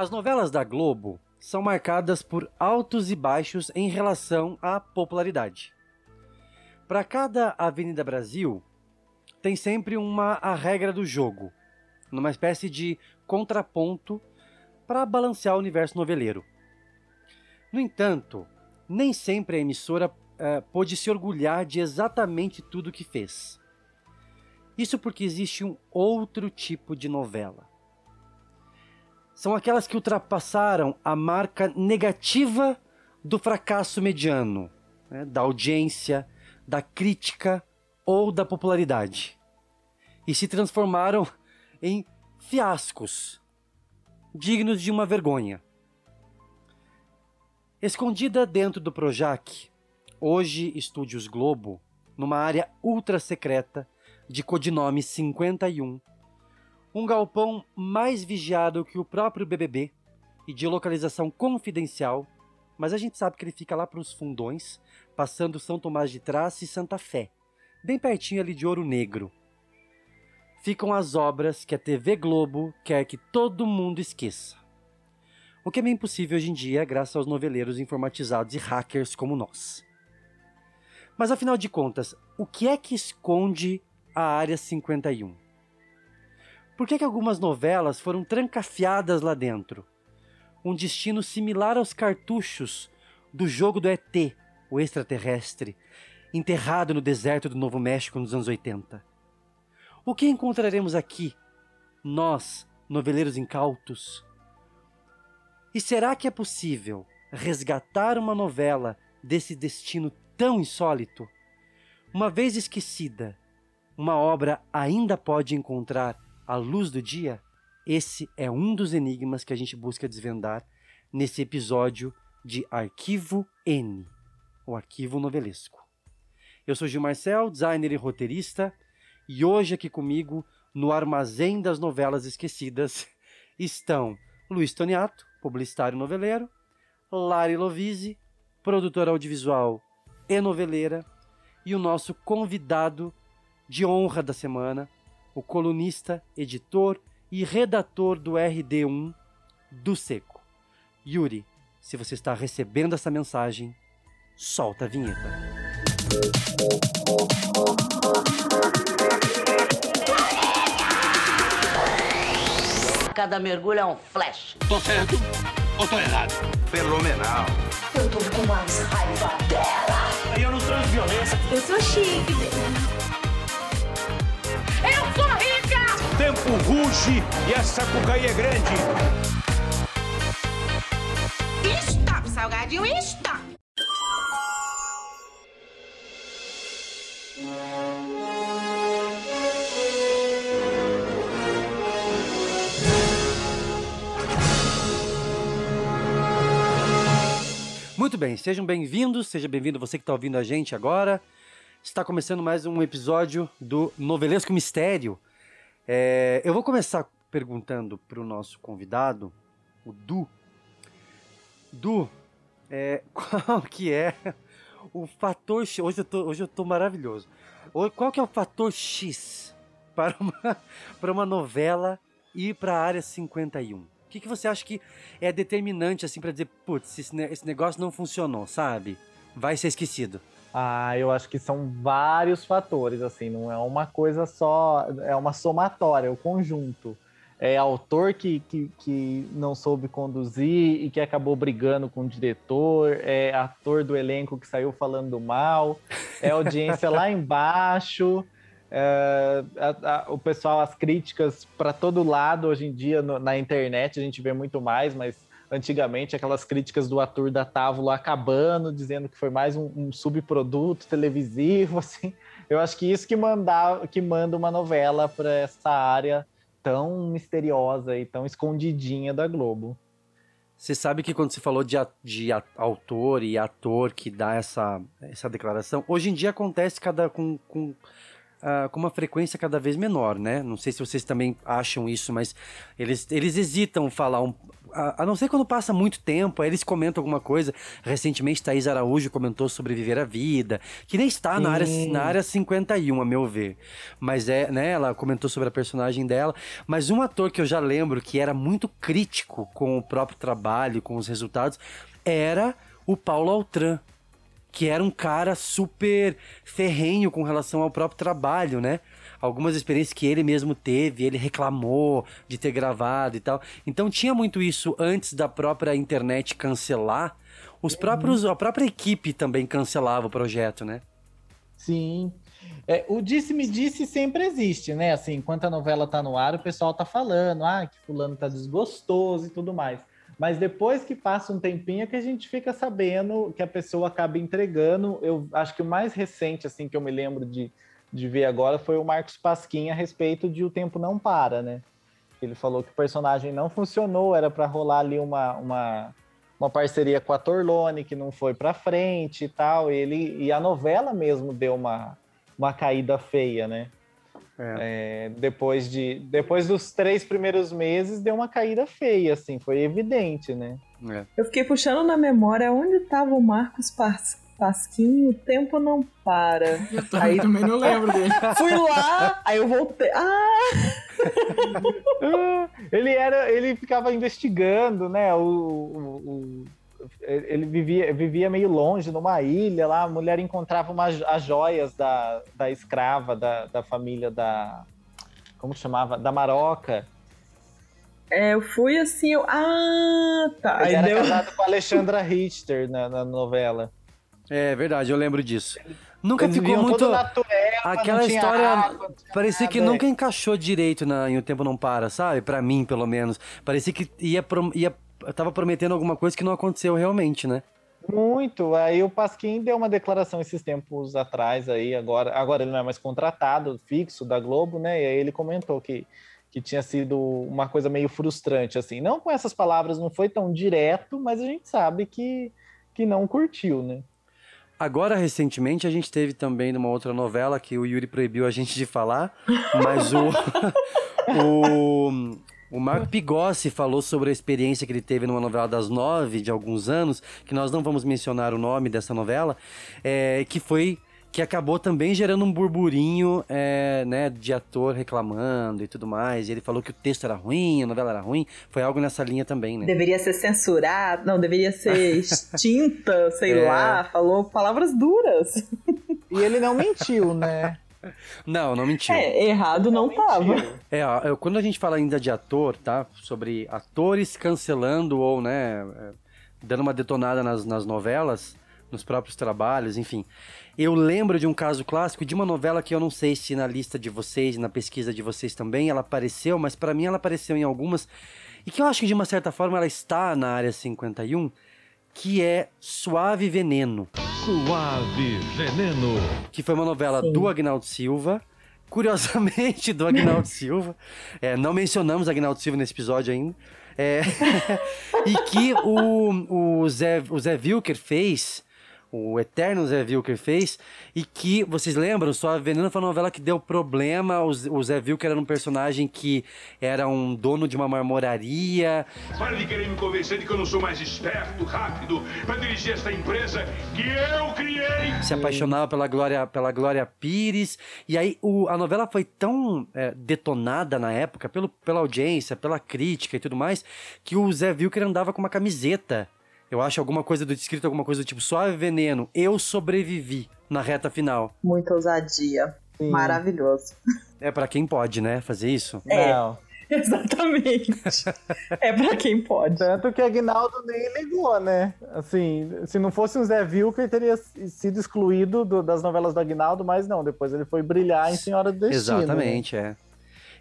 As novelas da Globo são marcadas por altos e baixos em relação à popularidade. Para cada Avenida Brasil, tem sempre uma a regra do jogo, numa espécie de contraponto para balancear o universo noveleiro. No entanto, nem sempre a emissora uh, pôde se orgulhar de exatamente tudo que fez. Isso porque existe um outro tipo de novela. São aquelas que ultrapassaram a marca negativa do fracasso mediano, né, da audiência, da crítica ou da popularidade. E se transformaram em fiascos, dignos de uma vergonha. Escondida dentro do Projac, hoje Estúdios Globo, numa área ultra secreta de codinome 51, um galpão mais vigiado que o próprio BBB e de localização confidencial, mas a gente sabe que ele fica lá para os fundões, passando São Tomás de Traça e Santa Fé, bem pertinho ali de Ouro Negro. Ficam as obras que a TV Globo quer que todo mundo esqueça o que é bem possível hoje em dia graças aos noveleiros informatizados e hackers como nós. Mas afinal de contas, o que é que esconde a Área 51? Por que, que algumas novelas foram trancafiadas lá dentro? Um destino similar aos cartuchos do jogo do ET, o extraterrestre, enterrado no deserto do Novo México nos anos 80. O que encontraremos aqui, nós, noveleiros incautos? E será que é possível resgatar uma novela desse destino tão insólito? Uma vez esquecida, uma obra ainda pode encontrar a luz do dia? Esse é um dos enigmas que a gente busca desvendar nesse episódio de Arquivo N, o arquivo novelesco. Eu sou Gil Marcel, designer e roteirista, e hoje aqui comigo, no Armazém das Novelas Esquecidas, estão Luiz Toniato, publicitário noveleiro, Lari Lovise, produtora audiovisual e noveleira, e o nosso convidado de honra da semana, o colunista, editor e redator do RD1 do Seco. Yuri, se você está recebendo essa mensagem, solta a vinheta. Cada mergulho é um flash. Tô certo ou tô errado? Fenomenal. Eu tô com mais raiva dela. Eu não transo violência. Eu sou chique. Tempo ruge e essa cucaí é grande. Stop, salgadinho, stop! Muito bem, sejam bem-vindos, seja bem-vindo você que está ouvindo a gente agora. Está começando mais um episódio do Novelesco Mistério. É, eu vou começar perguntando para o nosso convidado, o Du. Du, é, qual que é o fator X? Hoje eu tô, hoje eu tô maravilhoso. Qual que é o fator X para uma, para uma novela ir para a área 51? O que, que você acha que é determinante, assim, para dizer, putz, esse, esse negócio não funcionou, sabe? Vai ser esquecido. Ah, eu acho que são vários fatores, assim, não é uma coisa só, é uma somatória, é o conjunto. É autor que, que, que não soube conduzir e que acabou brigando com o diretor, é ator do elenco que saiu falando mal, é audiência lá embaixo, é, a, a, o pessoal, as críticas para todo lado hoje em dia no, na internet a gente vê muito mais, mas antigamente aquelas críticas do ator da Távola acabando, dizendo que foi mais um, um, subproduto televisivo, assim. Eu acho que isso que manda, que manda uma novela para essa área tão misteriosa e tão escondidinha da Globo. Você sabe que quando você falou de, de autor e ator que dá essa, essa declaração, hoje em dia acontece cada com, com ah, com uma frequência cada vez menor, né? Não sei se vocês também acham isso, mas eles, eles hesitam falar um. A, a não ser quando passa muito tempo, aí eles comentam alguma coisa. Recentemente, Thaís Araújo comentou sobre Viver a Vida, que nem está na área, na área 51, a meu ver. Mas é, né? Ela comentou sobre a personagem dela. Mas um ator que eu já lembro que era muito crítico com o próprio trabalho, com os resultados, era o Paulo Altran que era um cara super ferrenho com relação ao próprio trabalho, né? Algumas experiências que ele mesmo teve, ele reclamou de ter gravado e tal. Então tinha muito isso antes da própria internet cancelar. Os próprios, a própria equipe também cancelava o projeto, né? Sim. É, o disse-me disse sempre existe, né? Assim, enquanto a novela tá no ar, o pessoal tá falando, ah, que fulano tá desgostoso e tudo mais. Mas depois que passa um tempinho é que a gente fica sabendo que a pessoa acaba entregando. Eu acho que o mais recente, assim, que eu me lembro de, de ver agora foi o Marcos Pasquim a respeito de O Tempo Não Para, né? Ele falou que o personagem não funcionou, era para rolar ali uma, uma, uma parceria com a Torlone, que não foi para frente e tal. Ele, e a novela mesmo deu uma, uma caída feia, né? É, depois, de, depois dos três primeiros meses, deu uma caída feia, assim, foi evidente, né? É. Eu fiquei puxando na memória onde estava o Marcos Pas- Pasquim, o tempo não para. Eu também, também não lembro dele. Fui lá, aí eu voltei. Ah! Ah, ele era, ele ficava investigando, né? O, o- o- ele vivia, vivia meio longe, numa ilha lá. A mulher encontrava uma, as joias da, da escrava da, da família da. Como chamava? Da Maroca. É, eu fui assim, eu. Ah, tá. Ele Aí era deu. casado com a Alexandra Richter na, na novela. É verdade, eu lembro disso. Nunca Eles ficou muito. Aquela história água, parecia que nunca encaixou direito na, em O Tempo Não Para, sabe? Pra mim, pelo menos. Parecia que ia, prom- ia tava prometendo alguma coisa que não aconteceu realmente, né? Muito. Aí o Pasquim deu uma declaração esses tempos atrás aí, agora, agora ele não é mais contratado fixo da Globo, né? E aí ele comentou que, que tinha sido uma coisa meio frustrante, assim. Não com essas palavras, não foi tão direto, mas a gente sabe que, que não curtiu, né? Agora, recentemente, a gente teve também numa outra novela que o Yuri proibiu a gente de falar, mas o, o, o Marco Pigossi falou sobre a experiência que ele teve numa novela das nove, de alguns anos, que nós não vamos mencionar o nome dessa novela, é, que foi que acabou também gerando um burburinho, é, né, de ator reclamando e tudo mais. E ele falou que o texto era ruim, a novela era ruim. Foi algo nessa linha também, né? Deveria ser censurado, não, deveria ser extinta, sei É. lá, falou palavras duras. E ele não mentiu, né? Não, não mentiu. É, errado não, tava. É, ó, quando a gente fala ainda de ator, tá? Sobre atores cancelando ou, né, é, dando uma detonada nas, nas novelas, nos próprios trabalhos, enfim. Eu lembro de um caso clássico de uma novela que eu não sei se na lista de vocês, na pesquisa de vocês também, ela apareceu, mas pra mim ela apareceu em algumas, e que eu acho que de uma certa forma ela está na área 51, que é Suave Veneno Suave Veneno. que foi uma novela do Agnaldo Silva. Curiosamente, do Agnaldo Silva. É, não mencionamos Agnaldo Silva nesse episódio ainda. É, e que o, o, Zé, o Zé Wilker fez, o eterno Zé Wilker fez, e que, vocês lembram, só a Veneno foi uma novela que deu problema. O, Zé- o Zé Wilker era um personagem que era um dono de uma marmoraria, Para de querer me convencer de que eu não sou mais esperto, rápido, para dirigir esta empresa que eu criei. se apaixonava pela Glória, pela Glória Pires. E aí o- a novela foi tão é, detonada na época, pelo, pela audiência, pela crítica e tudo mais, que o Zé Wilker andava com uma camiseta. Eu acho alguma coisa do escrito, alguma coisa do tipo Suave Veneno, eu sobrevivi na reta final. Muita ousadia. Sim. Maravilhoso. É pra quem pode, né, fazer isso. É. Não. Exatamente. é pra quem pode. Tanto que Agnaldo nem ligou, né? Assim, se não fosse o Zé Vilker, teria sido excluído do- das novelas do Agnaldo, mas não, depois ele foi brilhar em Senhora do Destino. né? Exatamente, é.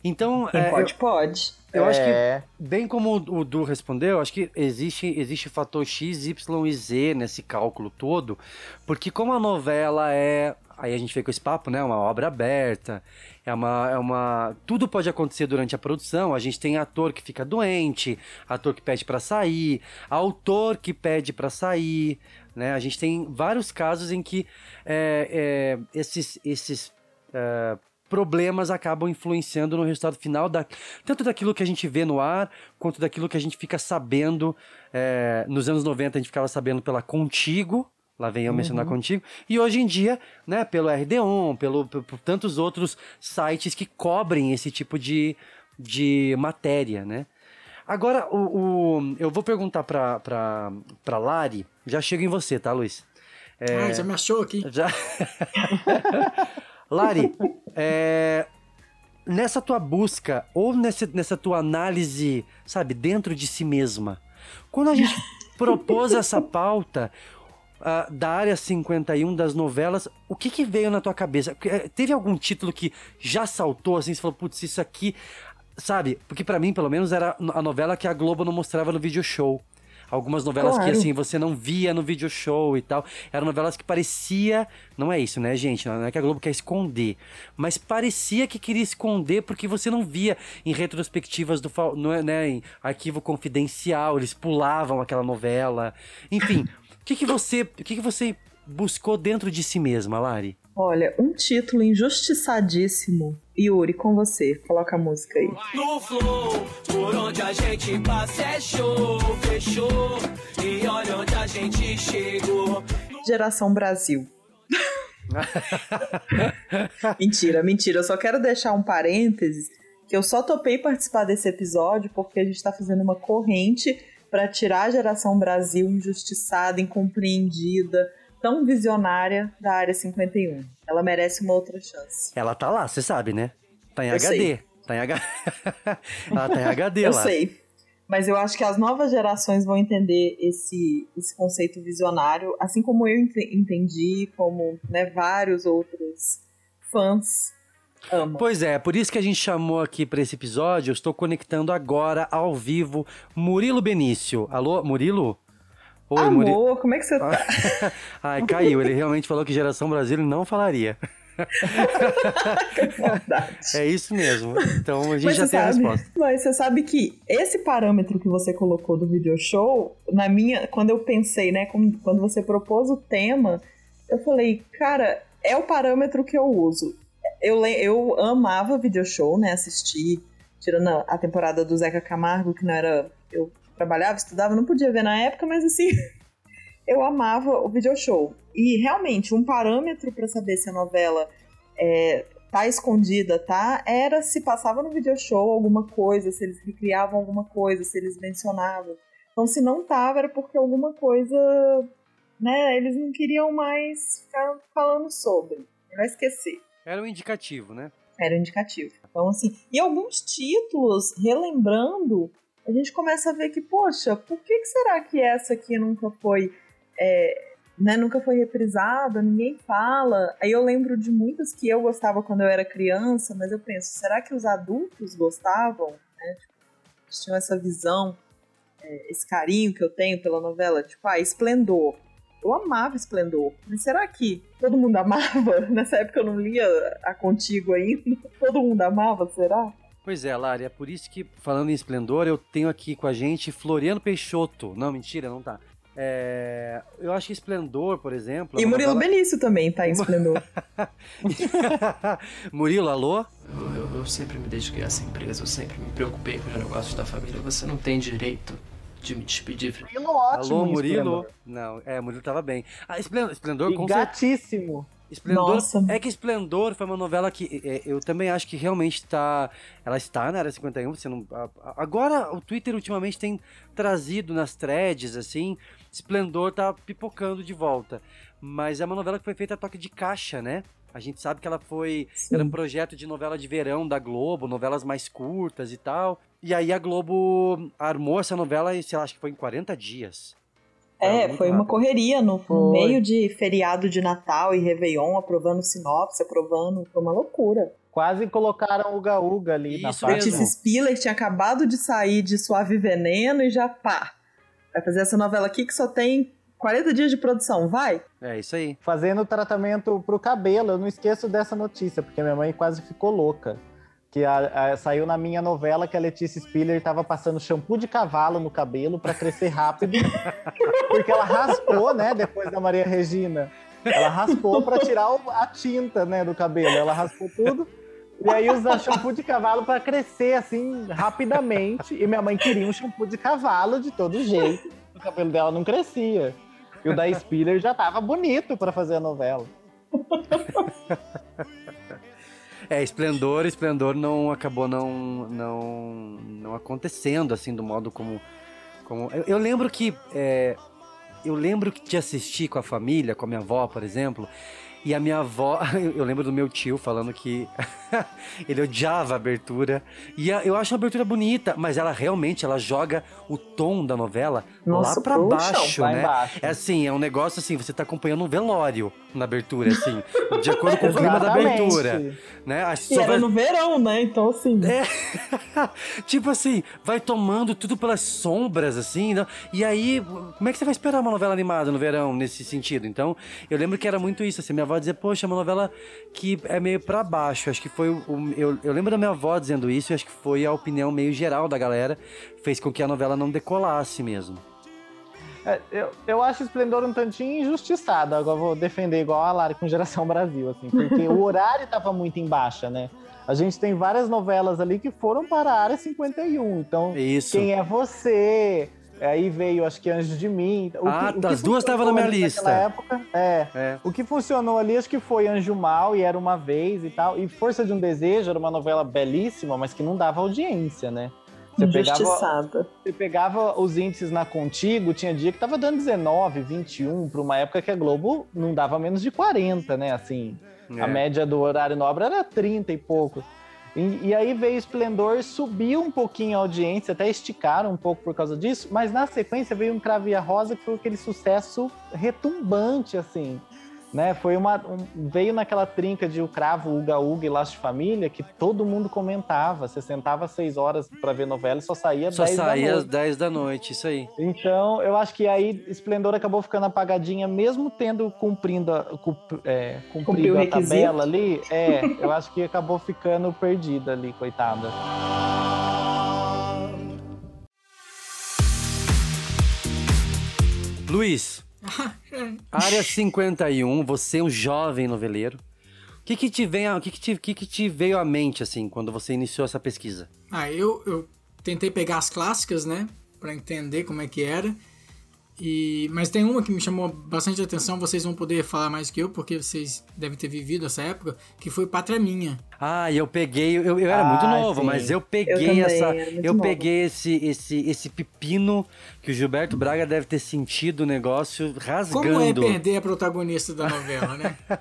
Então, é, pode, pode. eu, eu acho que É. Bem como o Du respondeu, acho que existe, existe fator X, Y e Z nesse cálculo todo, porque como a novela é. Aí a gente vem com esse papo, né? Uma obra aberta, é uma, é uma. Tudo pode acontecer durante a produção. A gente tem ator que fica doente, ator que pede pra sair, autor que pede pra sair, né? A gente tem vários casos em que é, é, esses, esses eh, problemas acabam influenciando no resultado final, da, tanto daquilo que a gente vê no ar, quanto daquilo que a gente fica sabendo. eh, nos anos 90 a gente ficava sabendo pela Contigo, lá vem eu mencionar Contigo, e hoje em dia, né, pelo RD1, pelo, por, por tantos outros sites que cobrem esse tipo de, de matéria, né? Agora, o, o- eu vou perguntar pra, pra, pra Lari, já chego em você, tá, Luiz? É, Ah, já me achou aqui. já. Lari, é, nessa tua busca, ou nessa, nessa tua análise, sabe, dentro de si mesma, quando a gente propôs essa pauta ah, da área 51 das novelas, o que que veio na tua cabeça? Eh, Teve algum título que já saltou assim, você falou, putz, isso aqui, sabe? Porque pra mim, pelo menos, era a novela que a Globo não mostrava no video show. Algumas novelas que Claro. assim você não via no video show e tal. Eram novelas que parecia, não é isso, né, gente? Não é que a Globo quer esconder, mas parecia que queria esconder porque você não via em retrospectivas do é, né, em arquivo confidencial, eles pulavam aquela novela. Enfim, o que que você, o que que você buscou dentro de si mesma, Lari? Olha, um título injustiçadíssimo. Yuri, com você. Coloca a música aí. No flow, por onde a gente passa é show, fechou. E olha onde a gente chegou. Geração Brasil. mentira, mentira. Eu só quero deixar um parênteses que eu só topei participar desse episódio porque a gente tá fazendo uma corrente para tirar a geração Brasil injustiçada, incompreendida, tão visionária da área 51. Ela merece uma outra chance. Ela tá lá, você sabe, né? Tá em Eu HD. sei. Tá em H... Ela tá em HD Eu lá. sei. Mas eu acho que as novas gerações vão entender esse, esse conceito visionário, assim como eu ente- entendi, como né, vários outros fãs amam. Pois é, por isso que a gente chamou aqui pra esse episódio. Eu estou conectando agora, ao vivo, Murilo Benício. Alô, Murilo? Oi, Amor, Murilo. como é que você tá? Ai, caiu. Ele realmente falou que geração Brasil não falaria. É isso mesmo. Então a gente Mas já tem a resposta. Mas você sabe que esse parâmetro que você colocou do video show, na minha, quando eu pensei, né, quando você propôs o tema, eu falei, cara, é o parâmetro que eu uso. Eu, eu amava video show, né, assistir, tirando a- a temporada do Zeca Camargo, que não era, eu trabalhava, estudava, não podia ver na época, mas assim, eu amava o video show. E realmente, um parâmetro para saber se a novela é, tá escondida, tá? Era se passava no video show alguma coisa, se eles recriavam alguma coisa, se eles mencionavam. Então, se não tava, era porque alguma coisa, né? Eles não queriam mais ficar falando sobre. Vai esquecer. Era um indicativo, né? Era indicativo. Então, assim, e alguns títulos, relembrando, a gente começa a ver que, poxa, por que, que será que essa aqui nunca foi, é, né, nunca foi reprisada, ninguém fala? Aí eu lembro de muitas que eu gostava quando eu era criança, mas eu penso, será que os adultos gostavam? Né? Tipo, tinham essa visão, é, esse carinho que eu tenho pela novela, tipo, ah, Esplendor. Eu amava Esplendor, mas será que todo mundo amava? Nessa época eu não lia a Contigo ainda. Todo mundo amava, será? Pois é, Lari, é por isso que, falando em esplendor, eu tenho aqui com a gente Floriano Peixoto. Não, mentira, não tá. É, eu acho que Esplendor, por exemplo. é E uma Murilo novela- Benício também tá em Esplendor. Murilo, alô? Eu, eu- eu sempre me dediquei a essa empresa, eu sempre me preocupei com os negócios da família. Você não tem direito de me despedir. Murilo ótimo. alô, Murilo? Esplendor. Não, é, Murilo tava bem. Ah, Esplendor, Esplendor E com certeza. Esplendor, Nossa. é que Esplendor foi uma novela que é, eu também acho que realmente tá. Ela está na área 51. Você não, agora o Twitter ultimamente tem trazido nas threads, assim. Esplendor tá pipocando de volta. Mas é uma novela que foi feita a toque de caixa, né? A gente sabe que ela foi. Sim. Era um projeto de novela de verão da Globo, novelas mais curtas e tal. E aí a Globo armou essa novela e, sei lá, acho que foi em 40 dias. É, foi uma rápido. correria no, Foi. meio de feriado de Natal e Réveillon, aprovando sinopse, aprovando. Foi uma loucura. Quase colocaram o Gaúga ali na Isso parte. mesmo. Letícia Spiller tinha acabado de sair de Suave Veneno e já pá. Vai fazer essa novela aqui que só tem 40 dias de produção, vai? É isso aí. Fazendo tratamento pro cabelo. Eu não esqueço dessa notícia, porque minha mãe quase ficou louca. Que a- a- saiu na minha novela que a Letícia Spiller tava passando shampoo de cavalo no cabelo pra crescer rápido. porque ela raspou, né, depois da Maria Regina. Ela raspou pra tirar o- a tinta, né, do cabelo. Ela raspou tudo. E aí usa shampoo de cavalo pra crescer assim rapidamente. E minha mãe queria um shampoo de cavalo de todo jeito. O cabelo dela não crescia. E o da Spiller já tava bonito pra fazer a novela. É, Esplendor, Esplendor não acabou não, não, não acontecendo assim do modo como. como... Eu, eu lembro que. é, eu lembro que de assistir com a família, com a minha avó, por exemplo. E a minha avó, eu lembro do meu tio falando que ele odiava a abertura. E a- eu acho a abertura bonita, mas ela realmente ela joga o tom da novela Nossa, lá pra pro baixo, né? É assim, é um negócio assim, você tá acompanhando um velório na abertura, assim, de acordo com o clima da abertura. Né? A- E era vai- no verão, né? Então, assim. É. tipo assim, vai tomando tudo pelas sombras, assim, né? e aí, como é que você vai esperar uma novela animada no verão, nesse sentido? Então, eu lembro que era muito isso, assim, minha avó dizia, poxa, é uma novela que é meio pra baixo, acho que foi o... o- eu, eu lembro da minha avó dizendo isso, e acho que foi a opinião meio geral da galera, fez com que a novela não decolasse mesmo. É, eu, eu acho Esplendor um tantinho injustiçado. Agora vou defender igual a Lari com Geração Brasil, assim, porque o horário tava muito em baixa, né? A gente tem várias novelas ali que foram para a área 51. Então, Isso. quem é você? Aí veio, acho que Anjos de Mim. O Ah, que- o que as duas estavam na minha lista. naquela época, é. É. O que funcionou ali, acho que foi Anjo Mal e Era Uma Vez e tal. E Força de um Desejo era uma novela belíssima, mas que não dava audiência, né? Você pegava, você pegava os índices na Contigo, tinha dia que tava dando 19, 21, para uma época que a Globo não dava menos de 40, né? Assim, É. a média do horário nobre era 30 e pouco. E, e aí veio Esplendor, subiu um pouquinho a audiência, até esticaram um pouco por causa disso, mas na sequência veio um Crave a Rosa, que foi aquele sucesso retumbante, assim. Né? Foi uma, um- veio naquela trinca de o cravo, Uga Uga e Laço de Família, que todo mundo comentava. Você sentava seis horas para ver novela e só saía Só 10 da saía às noite. 10 da noite, isso aí. Então, eu acho que aí Esplendor acabou ficando apagadinha, mesmo tendo cumprindo a, é, cumprido a requisito. tabela ali. É, eu acho que acabou ficando perdida ali, coitada. Luiz, Área 51, você é um jovem noveleiro. O que que te, vem a- que que te, que que te veio à mente, assim, quando você iniciou essa pesquisa? Ah, eu, eu tentei pegar as clássicas, né? Pra entender como é que era. E, mas tem uma que me chamou bastante atenção, vocês vão poder falar mais que eu, porque vocês devem ter vivido essa época, que foi Pátria Minha. Ah, e eu peguei, eu, eu era Ah, muito novo, sim. mas eu peguei Eu essa, eu nova. peguei esse, esse, esse pepino que o Gilberto Braga deve ter sentido o negócio rasgando. Como é perder a protagonista da novela, né?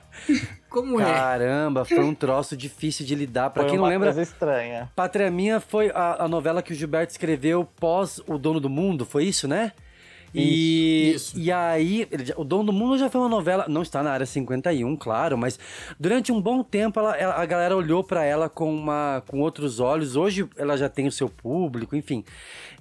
Como é? Caramba, foi um troço difícil de lidar. Pra Foi quem não uma lembra, coisa estranha. Pátria Minha foi a, a novela que o Gilberto escreveu pós O Dono do Mundo, foi isso, né? E, Isso. e aí, O Dono do Mundo já foi uma novela, não está na área 51, claro, mas durante um bom tempo ela, ela- a galera olhou pra ela com, uma, com outros olhos. Hoje ela já tem o seu público, enfim.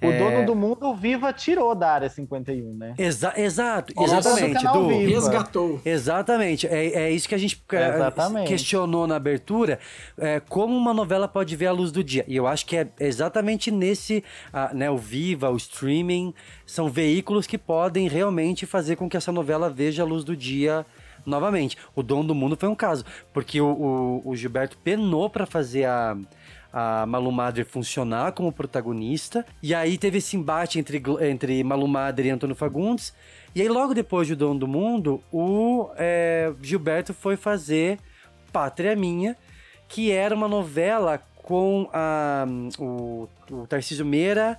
O É, dono do mundo, o Viva, tirou da área 51, né? Exa exato, exatamente, do. Viva. Resgatou. Exatamente, é, é isso que a gente é, Exatamente. questionou na abertura, é, como uma novela pode ver a luz do dia. E eu acho que é exatamente nesse, ah, né, o Viva, o streaming, são veículos que podem realmente fazer com que essa novela veja a luz do dia novamente. O Dono do Mundo foi um caso, porque o, o- o Gilberto penou pra fazer a a Malu Madre funcionar como protagonista. E aí teve esse embate entre, entre Malu Madre e Antônio Fagundes. E aí, logo depois de O Dono do Mundo, o é, Gilberto foi fazer Pátria Minha, que era uma novela com a, o, o Tarcísio Meira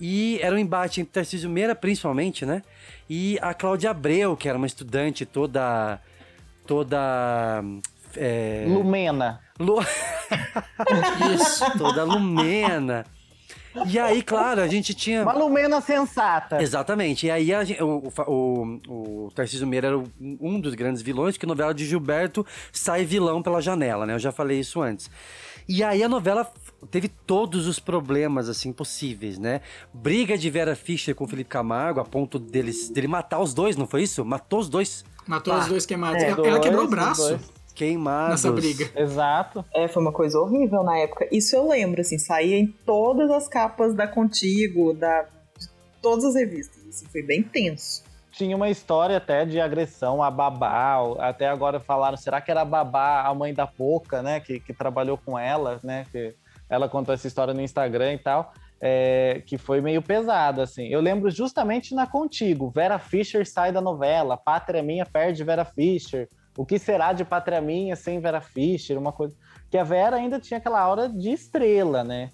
e era um embate entre Tarcísio Meira, principalmente, né? E a Cláudia Abreu, que era uma estudante toda. toda. é, Lumena. Lu- Isso. toda lumena. E aí, claro, a gente tinha. Uma Lumena sensata. Exatamente. E aí a gen- o, o, o, Tarcísio Meira era um dos grandes vilões, que novela de Gilberto sai vilão pela janela, né? Eu já falei isso antes. E aí a novela teve todos os problemas, assim, possíveis, né? Briga de Vera Fischer com Felipe Camargo, a ponto deles, dele matar os dois, não foi isso? Matou os dois Matou Ah, os dois queimados. é, ela, ela quebrou o dois, braço dois. queimados. nessa briga. Exato. É, foi uma coisa horrível na época. Isso eu lembro, assim, saía em todas as capas da Contigo, da de todas as revistas. Assim, foi bem tenso. tinha uma história até de agressão a babá. Até agora falaram, será que era a babá, a mãe da Poca, né? Que, que trabalhou com ela, né? Que ela contou essa história no Instagram e tal. É, que foi meio pesada, assim. Eu lembro justamente na Contigo. Vera Fischer sai da novela, Pátria Minha perde Vera Fischer. O que será de Pátria Minha sem Vera Fischer? Uma coisa. Que a Vera ainda tinha aquela aura de estrela, né?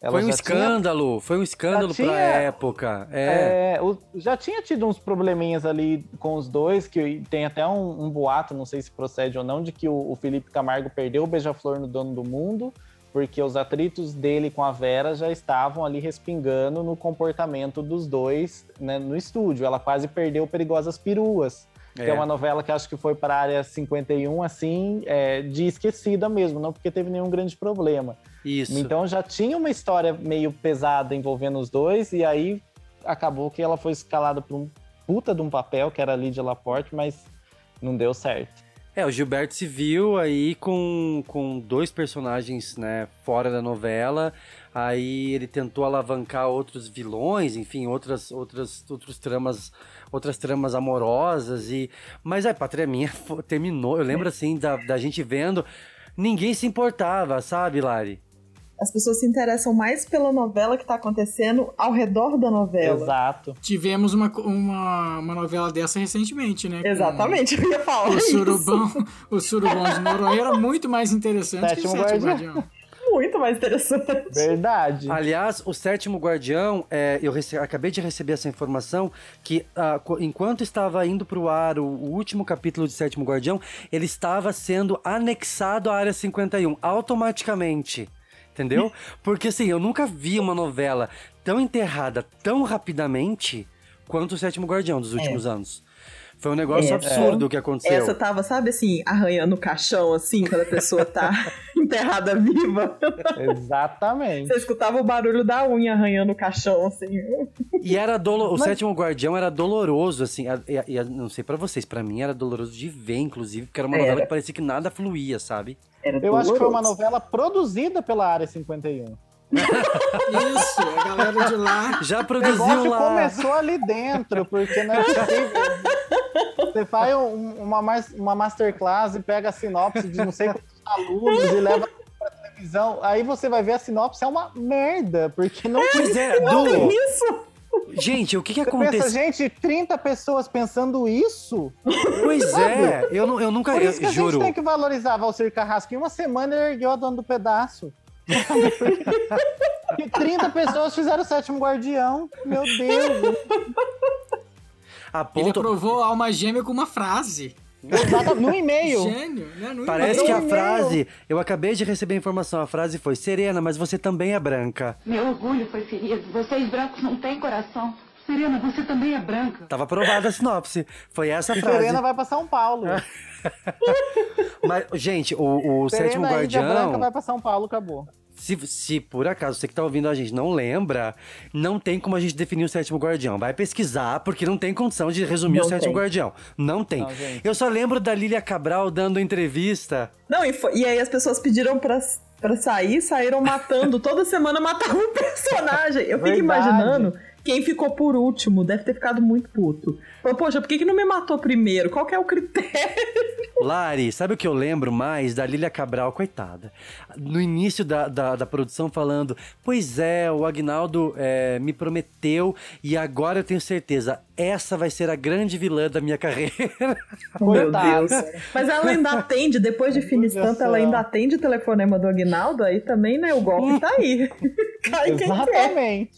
Ela foi um escândalo, tinha... foi um escândalo pra tinha- época. É. É, o- já tinha tido uns probleminhas ali com os dois, que tem até um, um boato, não sei se procede ou não, de que o, o Felipe Camargo perdeu o beija-flor no Dono do Mundo, porque os atritos dele com a Vera já estavam ali respingando no comportamento dos dois né, no estúdio. Ela quase perdeu Perigosas Peruas, que é É. uma novela que acho que foi para a área 51, assim, é, de esquecida mesmo, não porque teve nenhum grande problema. Isso. Então já tinha uma história meio pesada envolvendo os dois, e aí acabou que ela foi escalada por um puta de um papel, que era a Lídia Laporte, mas não deu certo. É, o Gilberto se viu aí com, com dois personagens, né, fora da novela. Aí ele tentou alavancar outros vilões, enfim, outras, outras, outros tramas, outras tramas amorosas e, mas a Pátria Minha terminou. Eu lembro assim da, da gente vendo, ninguém se importava, sabe, Lari? As pessoas se interessam mais pela novela que tá acontecendo ao redor da novela. Exato. Tivemos uma, uma, uma novela dessa recentemente, né? Exatamente, eu ia falar O isso. surubão, o surubão de Noronha era muito mais interessante Sétimo que o Sétimo Guardião. Guardião. Muito mais interessante. Verdade. Aliás, o sétimo guardião, é, eu acabei de receber essa informação que co- enquanto estava indo para o ar o, o último capítulo de sétimo guardião, ele estava sendo anexado à área 51 automaticamente. Entendeu? Porque assim, eu nunca vi uma novela tão enterrada tão rapidamente quanto o sétimo guardião dos últimos anos. Foi um negócio É, absurdo o que aconteceu. Essa tava, sabe assim, arranhando o caixão, assim, quando a pessoa tá enterrada viva. Exatamente. Você escutava o barulho da unha arranhando o caixão, assim. E era dolo... o sétimo guardião era doloroso, assim. E, e- não sei pra vocês, pra mim era doloroso de ver, inclusive, porque era uma Era. novela que parecia que nada fluía, sabe? Era Eu acho que foi uma doloroso. novela produzida pela Área 51. Isso, a galera de lá. Já O produziu negócio lá. começou ali dentro, porque não é possível. Você faz um- uma, uma masterclass e pega a sinopse de não sei quantos alunos e leva pra televisão. Aí você vai ver a sinopse, é uma merda, porque não Pois é, Du, tem isso? Gente, o que que Você pensa, aconteceu? gente, 30 pessoas pensando isso? Pois é, eu, não- eu nunca, Por eu, isso que a juro. gente tem que valorizar Valcir Carrasco. Em uma semana ele ergueu a dona do pedaço. E 30 pessoas fizeram o sétimo guardião. Meu Deus. A Ele ponto, aprovou a alma gêmea com uma frase. No e-mail. Gênio, né? No parece que a frase, eu acabei de receber a informação, a frase foi, Serena, mas você também é branca. Meu orgulho foi ferido. Vocês brancos não têm coração. Serena, você também é branca. Tava aprovada a sinopse. Foi essa a frase. Serena vai pra São Paulo. Mas, gente, o, o sétimo Serena Índia Branca guardião, vai pra São Paulo, acabou. Se, se por acaso você que tá ouvindo a gente não lembra, não tem como a gente definir o sétimo guardião. Vai pesquisar, porque não tem condição de resumir Não o sétimo tem. guardião. Não tem. Não, eu só lembro da Lília Cabral dando entrevista. Não, e, foi- e aí as pessoas pediram pra, pra sair, saíram matando. Toda semana matavam um personagem. Eu fico Verdade. imaginando quem ficou por último. Deve ter ficado muito puto. Falou, poxa, por que, que não me matou primeiro? Qual que é o critério? Lari, sabe o que eu lembro mais da Lília Cabral, coitada? No início da, da, da produção falando, pois é, o Agnaldo é, me prometeu e agora eu tenho certeza, essa vai ser a grande vilã da minha carreira. Meu Coitada. Deus. Mas ela ainda atende, depois de fina estampa, ela ainda atende o telefonema do Aguinaldo, aí também, né? O golpe tá aí. Cai quem quer.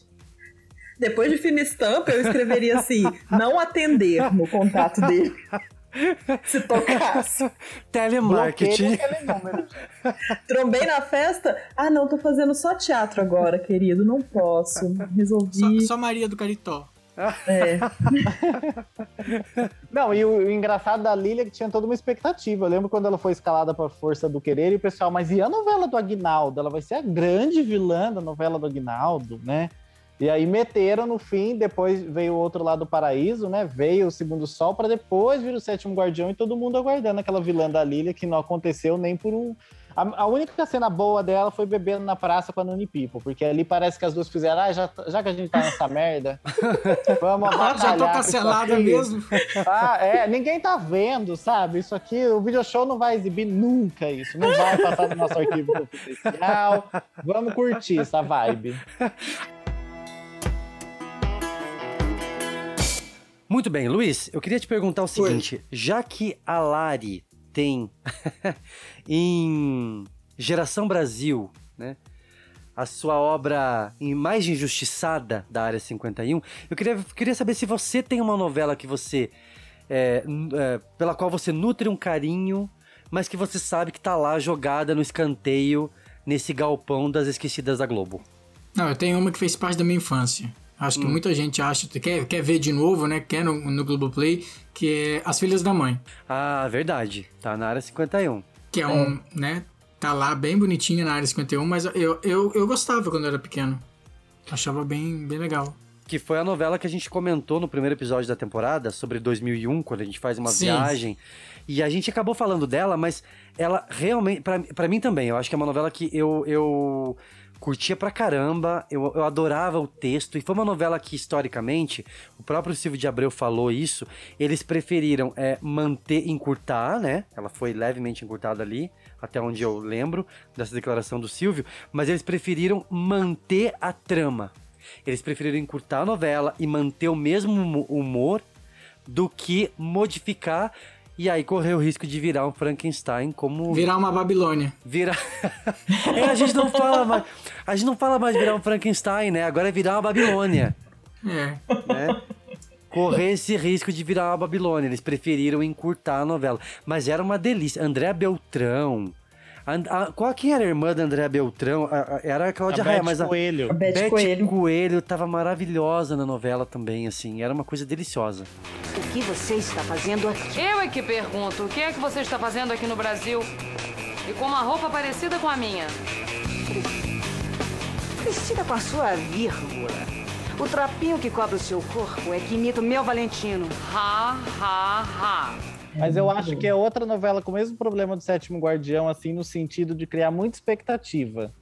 Depois de fina estampa, eu escreveria assim: não atender no contato dele. Se tocasse. Telemarketing. Trombei na festa? Ah, não, tô fazendo só teatro agora, querido. Não posso. Resolvi. Só, só Maria do Caritó. É. Não, e o, o engraçado da Lilia é que tinha toda uma expectativa. Eu lembro quando ela foi escalada pra Força do Querer e o pessoal, mas e a novela do Aguinaldo? Ela vai ser a grande vilã da novela do Aguinaldo, né? E aí meteram no fim, depois veio o outro lado do paraíso, né? Veio o segundo sol para depois vir o sétimo guardião e todo mundo aguardando aquela vilã da Lilia que não aconteceu nem por um A, a única cena boa dela foi bebendo na praça com a Nuni People, porque ali parece que as duas fizeram, ah, já, já que a gente tá nessa merda, vamos Ah, já tô cancelada mesmo. Ah, é, ninguém tá vendo, sabe? Isso aqui, o video show não vai exibir nunca isso, não vai passar no nosso arquivo confidencial. Vamos curtir essa vibe. Muito bem, Luiz, eu queria te perguntar o seguinte: já que a Lari tem em Geração Brasil, né? A sua obra em mais injustiçada da Área 51, eu queria, queria saber se você tem uma novela que você. é, é, pela qual você nutre um carinho, mas que você sabe que tá lá jogada no escanteio nesse galpão das esquecidas da Globo. Não, eu tenho uma que fez parte da minha infância. Acho que muita gente acha, quer, quer ver de novo, né? Quer no, no Globoplay, que é As Filhas da Mãe. Ah, verdade. Tá na área 51. Que é um, né? Tá lá bem bonitinha na área 51, mas eu, eu, eu gostava quando eu era pequeno. Achava bem, bem legal. Que foi a novela que a gente comentou no primeiro episódio da temporada, sobre 2001, quando a gente faz uma Sim. viagem. E a gente acabou falando dela, mas ela realmente. Pra, pra mim também, eu acho que é uma novela que eu. eu curtia pra caramba, eu, eu adorava o texto, e foi uma novela que, historicamente, o próprio Silvio de Abreu falou isso, eles preferiram é, manter, encurtar, né? Ela foi levemente encurtada ali, até onde eu lembro dessa declaração do Silvio, mas eles preferiram manter a trama. Eles preferiram encurtar a novela e manter o mesmo humo- humor do que modificar e aí correr o risco de virar um Frankenstein como Virar uma Babilônia. Virar. é, a gente não fala mais. A gente não fala mais virar um Frankenstein, né? Agora é virar uma Babilônia. É. Né? Correr esse risco de virar uma Babilônia. Eles preferiram encurtar a novela. Mas era uma delícia. Andréa Beltrão. A, a, qual quem era a irmã da Andréa Beltrão? A- a- era a Cláudia A Raia, mas a Coelho. A Beth Coelho. Coelho tava maravilhosa na novela também, assim. Era uma coisa deliciosa. O que você está fazendo aqui? Eu é que pergunto, o que é que você está fazendo aqui no Brasil? E com uma roupa parecida com a minha. Vestida com a sua vírgula. O trapinho que cobre o seu corpo é que imita o meu Valentino. Ha, ha, ha. Mas eu acho que é outra novela com o mesmo problema do Sétimo Guardião, assim, no sentido de criar muita expectativa.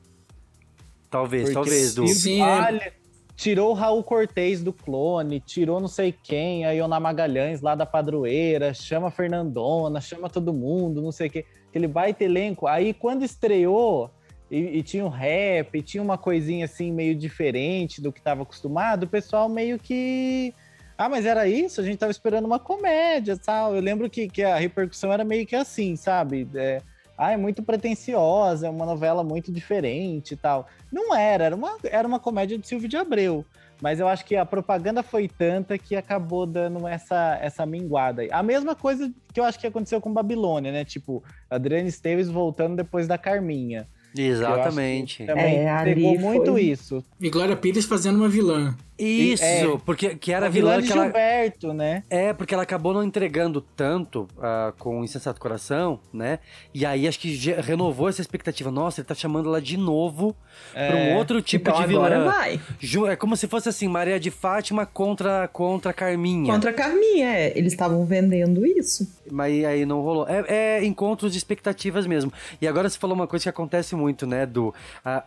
Talvez, Porque talvez, Sim, olha, tirou o Raul Cortez do clone, tirou não sei quem, a Iona Magalhães lá da padroeira, chama a Fernandona, chama todo mundo, não sei o quê. Aquele baita elenco. Aí quando estreou e, e tinha um rap, e tinha uma coisinha assim meio diferente do que estava acostumado, o pessoal meio que. Ah, mas era isso? A gente tava esperando uma comédia tal. Eu lembro que, que a repercussão era meio que assim, sabe? É, ah, é muito pretensiosa, é uma novela muito diferente e tal. Não era, era uma, era uma comédia de Silvio de Abreu. Mas eu acho que a propaganda foi tanta que acabou dando essa, essa minguada aí. A mesma coisa que eu acho que aconteceu com Babilônia, né? Tipo, Adriane Esteves voltando depois da Carminha. Exatamente. Também É, pegou muito foi- isso. E Glória Pires fazendo uma vilã. Isso, É. porque que era A vilã, de que ela. Gilberto, né? É, porque ela acabou não entregando tanto ah, com o Insensato Coração, né? E aí acho que renovou essa expectativa. Nossa, ele tá chamando ela de novo pra um É. outro tipo então de agora vilã. vai. Ju- É como se fosse assim, Maria de Fátima contra, contra Carminha. Contra a Carminha, é. Eles estavam vendendo isso. Mas aí não rolou. É, é encontros de expectativas mesmo. E agora você falou uma coisa que acontece muito, né, do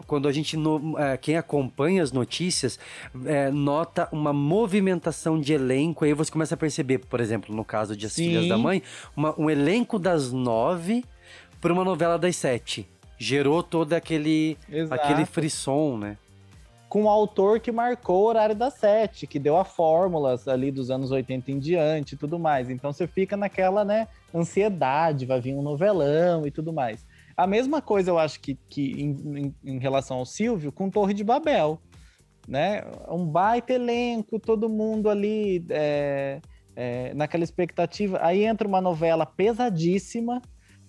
quando a gente no- ah, quem acompanha as notícias é, nota uma movimentação de elenco, aí você começa a perceber, por exemplo, no caso de As Sim. Filhas da Mãe, uma- um elenco das nove para uma novela das sete. Gerou todo aquele Exato. aquele frisson, né? com o autor que marcou o horário das sete, que deu a fórmulas ali dos anos 80 em diante e tudo mais. Então você fica naquela, né, ansiedade, vai vir um novelão e tudo mais. A mesma coisa eu acho que, que em, em- em relação ao Silvio, com Torre de Babel, né? Um baita elenco, todo mundo ali é, é, naquela expectativa. Aí entra uma novela pesadíssima,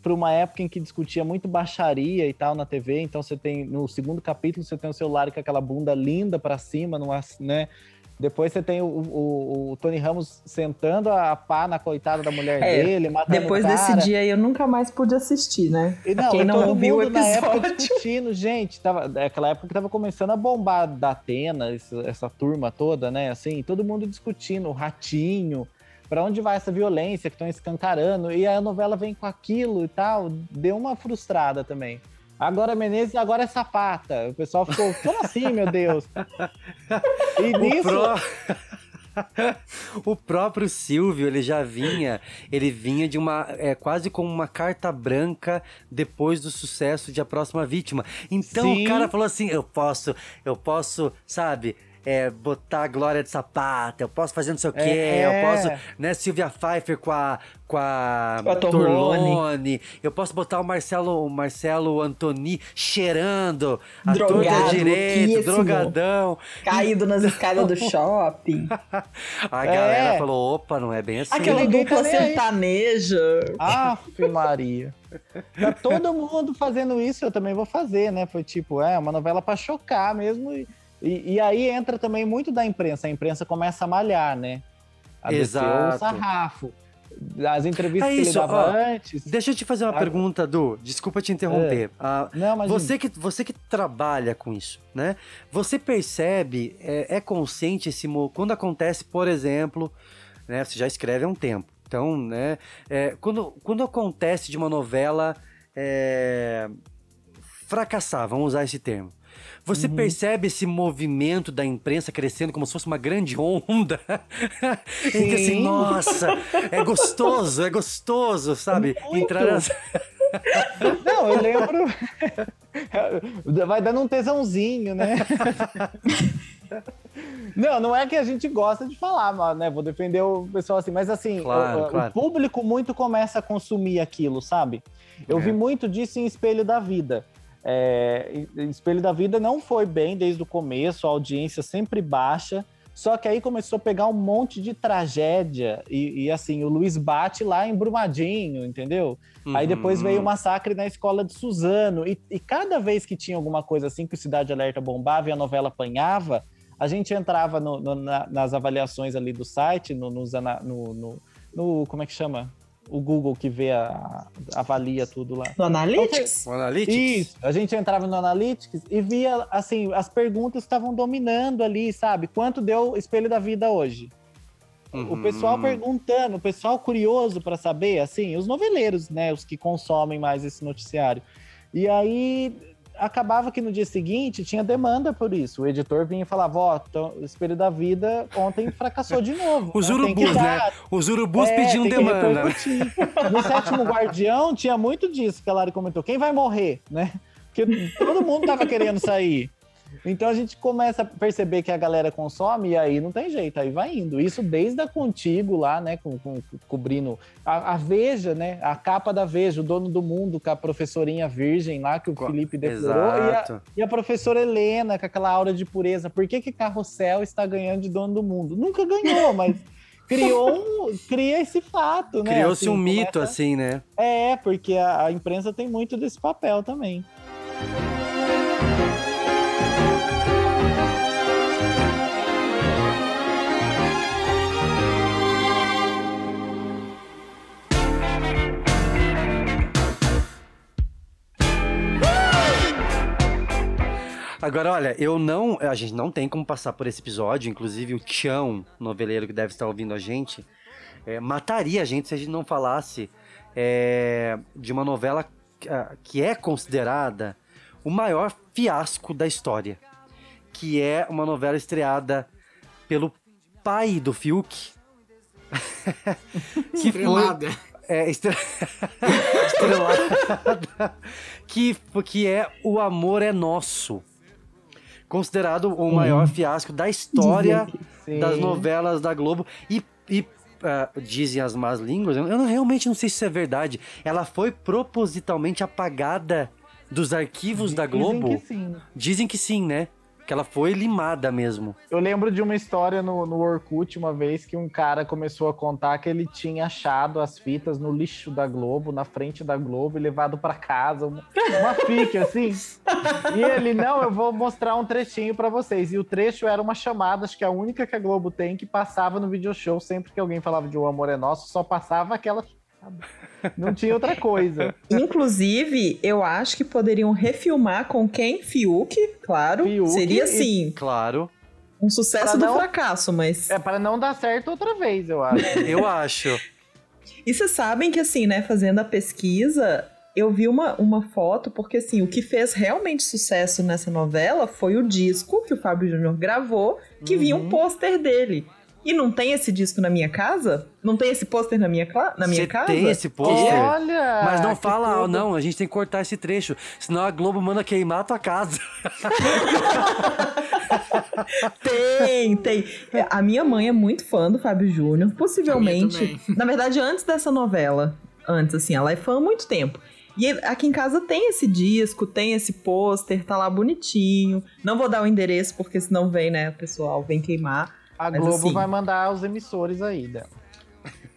para uma época em que discutia muito baixaria e tal na TV. Então você tem no segundo capítulo você tem o celular com aquela bunda linda para cima, numa, né? Depois você tem o, o- o Tony Ramos sentando a pá na coitada da mulher É, dele, matando Depois desse dia aí eu nunca mais pude assistir, né? E não, Quem não todo ouviu o mundo na época episódio. discutindo, gente, tava, é aquela época que tava começando a bombar da Atena, essa, essa turma toda, né? Assim, todo mundo discutindo, o Ratinho, Pra onde vai essa violência que estão escancarando? E a novela vem com aquilo e tal. Deu uma frustrada também. Agora Menezes, agora é sapata. O pessoal ficou, como assim, meu Deus? E O, nisso, pró- o próprio Silvio, ele já vinha, ele vinha de uma, é, quase como uma carta branca depois do sucesso de A Próxima Vítima. Então Sim. o cara falou assim, eu posso, eu posso, sabe... é, botar a Glória de Sapata, eu posso fazer não sei o quê, É. eu posso, né, Silvia Pfeiffer com a, com a, a Torlone. Eu posso botar o Marcelo, o Marcelo Antoni cheirando, a Drogado, direito, louquíssimo. drogadão. Caído nas escadas do shopping. A É. galera falou, opa, não é bem assim. Aquela dupla tá sertaneja. Aff, Maria. Tá todo mundo fazendo isso, eu também vou fazer, né? Foi tipo, é uma novela pra chocar mesmo. E, e, e aí entra também muito da imprensa. A imprensa começa a malhar, né? A Exato. o sarrafo. As entrevistas É que isso, ele dava ó. antes. Deixa eu te fazer uma Ah. pergunta, Du. Desculpa te interromper. Ah, Não, você, que, você que trabalha com isso, né? Você percebe, é, é consciente esse... Quando acontece, por exemplo, né? Você já escreve há um tempo. Então, né? é, quando, quando acontece de uma novela é, fracassar, vamos usar esse termo. Você Uhum. percebe esse movimento da imprensa crescendo como se fosse uma grande onda? em que assim, Sim. nossa, é gostoso, é gostoso, sabe? Muito. Entrar nas... Não, eu lembro. Vai dando um tesãozinho, né? Não, não é que a gente gosta de falar, mas, né? Vou defender o pessoal assim, mas assim, Claro, o, o claro. público muito começa a consumir aquilo, sabe? Eu É. vi muito disso em Espelho da Vida. É, Espelho da Vida não foi bem desde o começo, a audiência sempre baixa. Só que aí começou a pegar um monte de tragédia. E, e, assim, o Luiz bate lá em Brumadinho, entendeu? Aí depois Uhum. veio o massacre na escola de Suzano. E, e cada vez que tinha alguma coisa assim que o Cidade Alerta bombava e a novela apanhava, a gente entrava no- no- na- nas avaliações ali do site, no, no- no- Como é que chama? O Google que vê a, avalia tudo lá. No Analytics? O Analytics? Isso, a gente entrava no Analytics e via, assim, as perguntas estavam dominando ali, sabe? Quanto deu o Espelho da Vida hoje? O Uhum. pessoal perguntando, o pessoal curioso para saber, assim, os noveleiros, né, os que consomem mais esse noticiário. E aí acabava que no dia seguinte tinha demanda por isso. O editor vinha e falava: Ó, então, o Espelho da Vida ontem fracassou de novo. Os né? Urubus, dar- né? Os urubus é, pediam demanda. né? No sétimo Guardião tinha muito disso que a Lari comentou. Quem vai morrer, né? Porque todo mundo tava querendo sair. Então a gente começa a perceber que a galera consome e aí não tem jeito, aí vai indo. Isso desde a Contigo lá, né? Com, com- cobrindo a, a Veja, né? A capa da Veja, o dono do mundo com a professorinha virgem lá que o Felipe decorou. E a, e a professora Helena, com aquela aura de pureza. Por que, que Carrossel está ganhando de dono do mundo? Nunca ganhou, mas criou um, cria esse fato, né? Criou-se Assim, um mito, começa- assim, né? É, porque a, a imprensa tem muito desse papel também. Agora, olha, eu não. A gente não tem como passar por esse episódio. Inclusive, o Tião, noveleiro que deve estar ouvindo a gente, é, mataria a gente se a gente não falasse é, de uma novela ah, que é considerada o maior fiasco da história. Que é uma novela estreada pelo pai do Fiuk. que foi, Estrelada. é, estre... estrelada. que, que é O Amor é Nosso. Considerado o maior fiasco da história Sim. das novelas da Globo. E, e, ah, dizem as más línguas, eu não- realmente não sei se isso é verdade. Ela foi propositalmente apagada dos arquivos da Globo. Dizem que sim. Dizem que sim, né? Que ela foi limada mesmo. Eu lembro de uma história no, no Orkut uma vez que um cara começou a contar que ele tinha achado as fitas no lixo da Globo, na frente da Globo, e levado pra casa, uma, uma assim. E ele, não, eu vou mostrar um trechinho pra vocês. E o trecho era uma chamada, acho que é a única que a Globo tem, que passava no video show sempre que alguém falava de O Amor é Nosso, só passava aquela Não tinha outra coisa. Inclusive, eu acho que poderiam refilmar com quem? Fiuk, claro. Fiuk Seria e- assim. Claro. Um sucesso Pra do não- fracasso, mas. É para não dar certo outra vez, eu acho. Eu acho. E vocês sabem que, assim, né, fazendo a pesquisa, eu vi uma, uma foto, porque, assim, o que fez realmente sucesso nessa novela foi o disco que o Fábio Júnior gravou, que vinha Uhum. um pôster dele. E não tem esse disco na minha casa? Não tem esse pôster na minha, cla- na minha Você casa? tem esse pôster? Olha! Mas não fala, tudo. não, a gente tem que cortar esse trecho. Senão a Globo manda queimar a tua casa. Tem, tem. A minha mãe é muito fã do Fábio Júnior, possivelmente. Na verdade, antes dessa novela. Antes, assim, ela é fã há muito tempo. E aqui em casa tem esse disco, tem esse pôster, tá lá bonitinho. Não vou dar o endereço, porque senão vem, né, o pessoal vem queimar. A Mas Globo assim- vai mandar os emissores aí dela.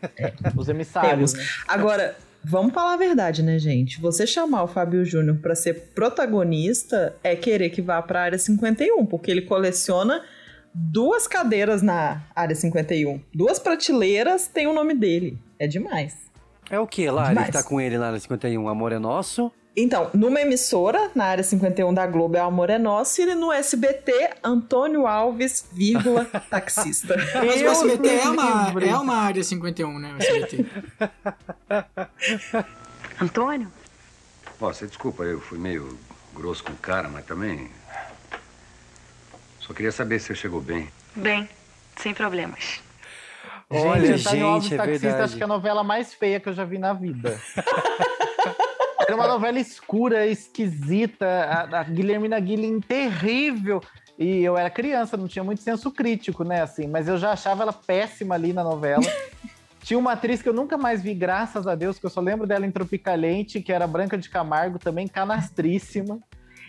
Os emissários, Temos. né? Agora, vamos falar a verdade, né, gente? Você chamar o Fábio Júnior pra ser protagonista é querer que vá pra área 51, porque ele coleciona duas cadeiras na área 51. Duas prateleiras tem o nome dele. É demais. É o que, Lari, Demais. que tá com ele lá na 51? Amor é nosso? Então, numa emissora, na área 51 da Globo é o Amor é Nosso, e no SBT, Antônio Alves, vírgula, taxista. Mas o SBT é uma, é uma área 51, né? O SBT. Antônio? Ó, você desculpa, eu fui meio grosso com o cara, mas também. Só queria saber se você chegou bem. Bem, sem problemas. Olha, Alves gente, é Taxista, verdade. acho que é a novela mais feia que eu já vi na vida. Era uma novela escura, esquisita, a, a Guilhermina Guilherme terrível. E eu era criança, não tinha muito senso crítico, né, assim, mas eu já achava ela péssima ali na novela. Tinha uma atriz que eu nunca mais vi, graças a Deus, que eu só lembro dela em Tropicalente, que era Branca de Camargo, também canastríssima.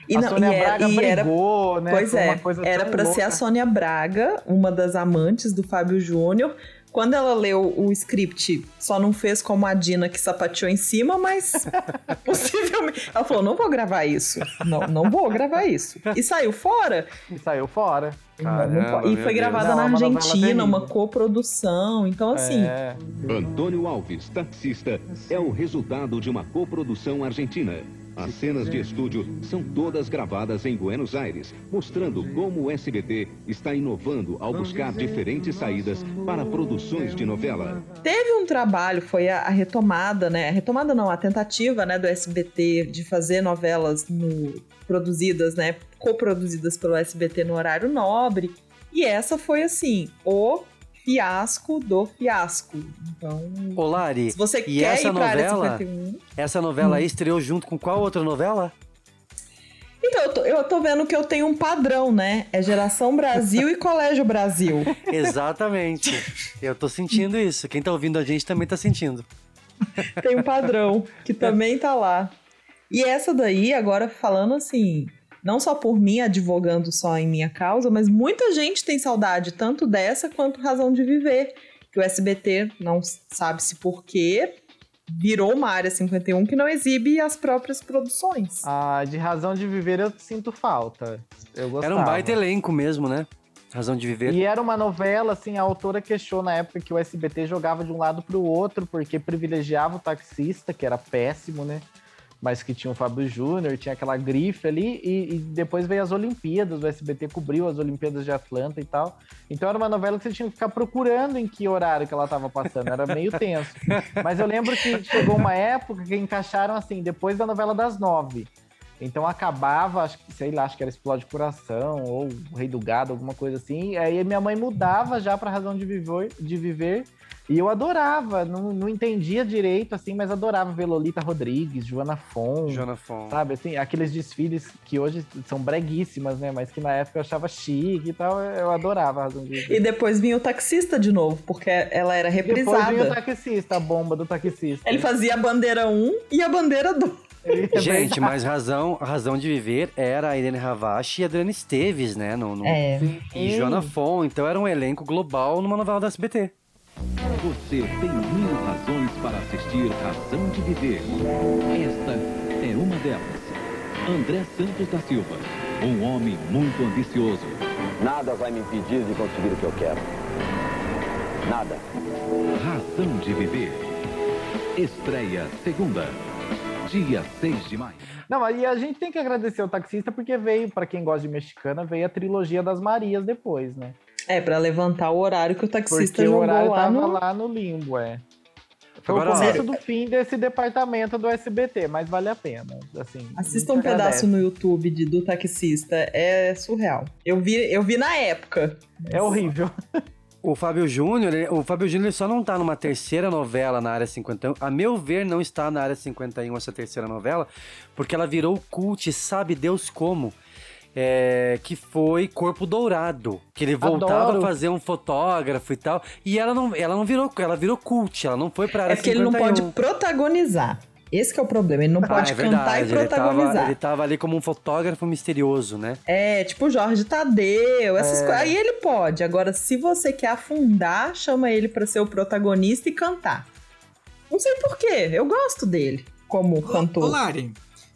E a não- Sônia e era- Braga e era- brigou, né? Pois é, era pra ser a. Sônia Braga, uma das amantes do Fábio Júnior. Quando ela leu o script, só não fez como a Dina que sapateou em cima, mas possivelmente. Ela falou: não vou gravar isso. Não, não vou gravar isso. E saiu fora. E saiu fora. Caramba, Não e foi Deus. gravada Não, na uma Argentina, uma terrível. coprodução. Então, assim, É. Antônio Alves, taxista, é o resultado de uma coprodução argentina. As cenas de estúdio são todas gravadas em Buenos Aires, mostrando como o SBT está inovando ao buscar diferentes saídas para produções de novela. Teve um trabalho, foi a, retomada, né? A retomada não, a tentativa, né, do SBT de fazer novelas no- produzidas, né, coproduzidas pelo SBT no horário nobre. E essa foi assim, o fiasco do fiasco. Então, Ô, Lari, se você e quer essa ir pra área novela, 51, essa novela Hum. aí estreou junto com qual outra novela? Então, eu tô, eu tô vendo que eu tenho um padrão, né? É Geração Brasil e Colégio Brasil. Exatamente. Eu tô sentindo isso. Quem tá ouvindo a gente também tá sentindo. Tem um padrão que também tá lá. E essa daí, agora falando assim, não só por mim advogando só em minha causa, mas muita gente tem saudade tanto dessa quanto Razão de Viver. Que o SBT não sabe se por quê virou uma área 51 que não exibe as próprias produções. Ah, de razão de viver eu sinto falta. Eu gostava. Era um baita elenco mesmo, né? Razão de viver. E era uma novela, assim, a autora queixou na época que o SBT jogava de um lado pro outro, porque privilegiava o taxista, que era péssimo, né? Mas que tinha o Fábio Júnior, tinha aquela grife ali, e, e depois veio as Olimpíadas, o SBT cobriu as Olimpíadas de Atlanta e tal. Então era uma novela que você tinha que ficar procurando em que horário que ela tava passando, era meio tenso. Mas eu lembro que chegou uma época que encaixaram assim, depois da novela das nove. Então acabava, acho que, sei lá, acho que era Explode Coração ou O Rei do Gado, alguma coisa assim. E aí minha mãe mudava já pra razão de viver, de viver. E eu adorava, não, não entendia direito, assim, mas adorava ver Lolita Rodrigues, Joana Fon. Joana Fon. Sabe, assim, aqueles desfiles que hoje são breguíssimas, né? Mas que na época eu achava chique e tal, eu adorava a razão de viver. E depois vinha o taxista de novo, porque ela era Depois reprisada. vinha o taxista, a bomba do taxista. Ele fazia a bandeira 1 e a bandeira 2. É Gente, mas razão, a razão de viver era a Irene Ravache e a Adriana Esteves, né? No, no- É. E Joana Fon. Então era um elenco global numa novela da SBT. Você tem mil razões para assistir Razão de Viver. Esta é uma delas. André Santos da Silva, um homem muito ambicioso. Nada vai me impedir de conseguir o que eu quero. Nada. Razão de Viver. Estreia segunda. Dia 6 de maio. Não, aí a gente tem que agradecer o taxista porque veio, pra quem gosta de mexicana, veio a trilogia das Marias depois, né? É, pra levantar o horário que o taxista Porque o jogou horário lá tava no... lá no limbo, é. Foi Agora, o começo do fim desse departamento do SBT, mas vale a pena. Assim, Assista a um gente pedaço agradece. no YouTube de, do taxista, é surreal. Eu vi, eu vi na época. É horrível. O Fábio Júnior, ele- o Fábio Júnior só não tá numa terceira novela na área 51. A meu ver, não está na área 51 essa terceira novela, porque ela virou cult, sabe Deus como. É, que foi Corpo Dourado, que ele voltava Adoro. a fazer um fotógrafo e tal, e ela não, ela não virou, ela virou cult, ela não foi pra área É porque ele não 51. pode protagonizar. Esse que é o problema, ele não Ah, pode é cantar e verdade, ele tava, protagonizar. ele tava ali como um fotógrafo misterioso, né? É, tipo Jorge Tadeu, essas É. coisas. Aí ele pode. Agora, se você quer afundar, chama ele pra ser o protagonista e cantar. Não sei porquê, eu gosto dele como Ô, cantor. Lari,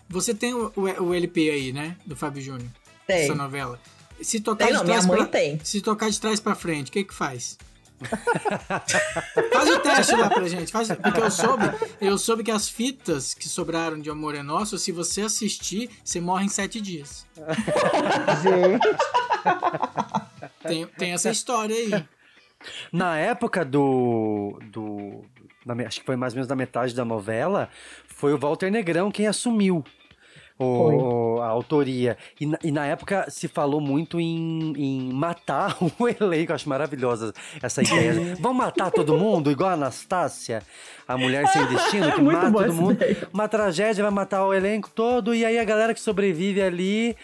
você tem o, o- o LP aí, né? Do Fábio Júnior. Tem. Essa novela. Se tocar Tem de não, trás minha mãe pra, tem. Se tocar de trás pra frente, o que que faz? Faz o teste lá pra gente. Faz, porque eu soube, eu soube que as fitas que sobraram de Amor é Nosso, se você assistir, você morre em sete dias. Gente, Tem, tem essa história aí. Na época do. do na acho que foi mais ou menos na metade da novela, foi o Walter Negrão quem assumiu o- a autoria. E na, e na época se falou muito em, em matar o elenco. Acho maravilhosa essa ideia. Vamos matar todo mundo, igual a Anastácia, a mulher sem destino, que Muito mata todo mundo. ideia. Uma tragédia vai matar o elenco todo, e aí a galera que sobrevive ali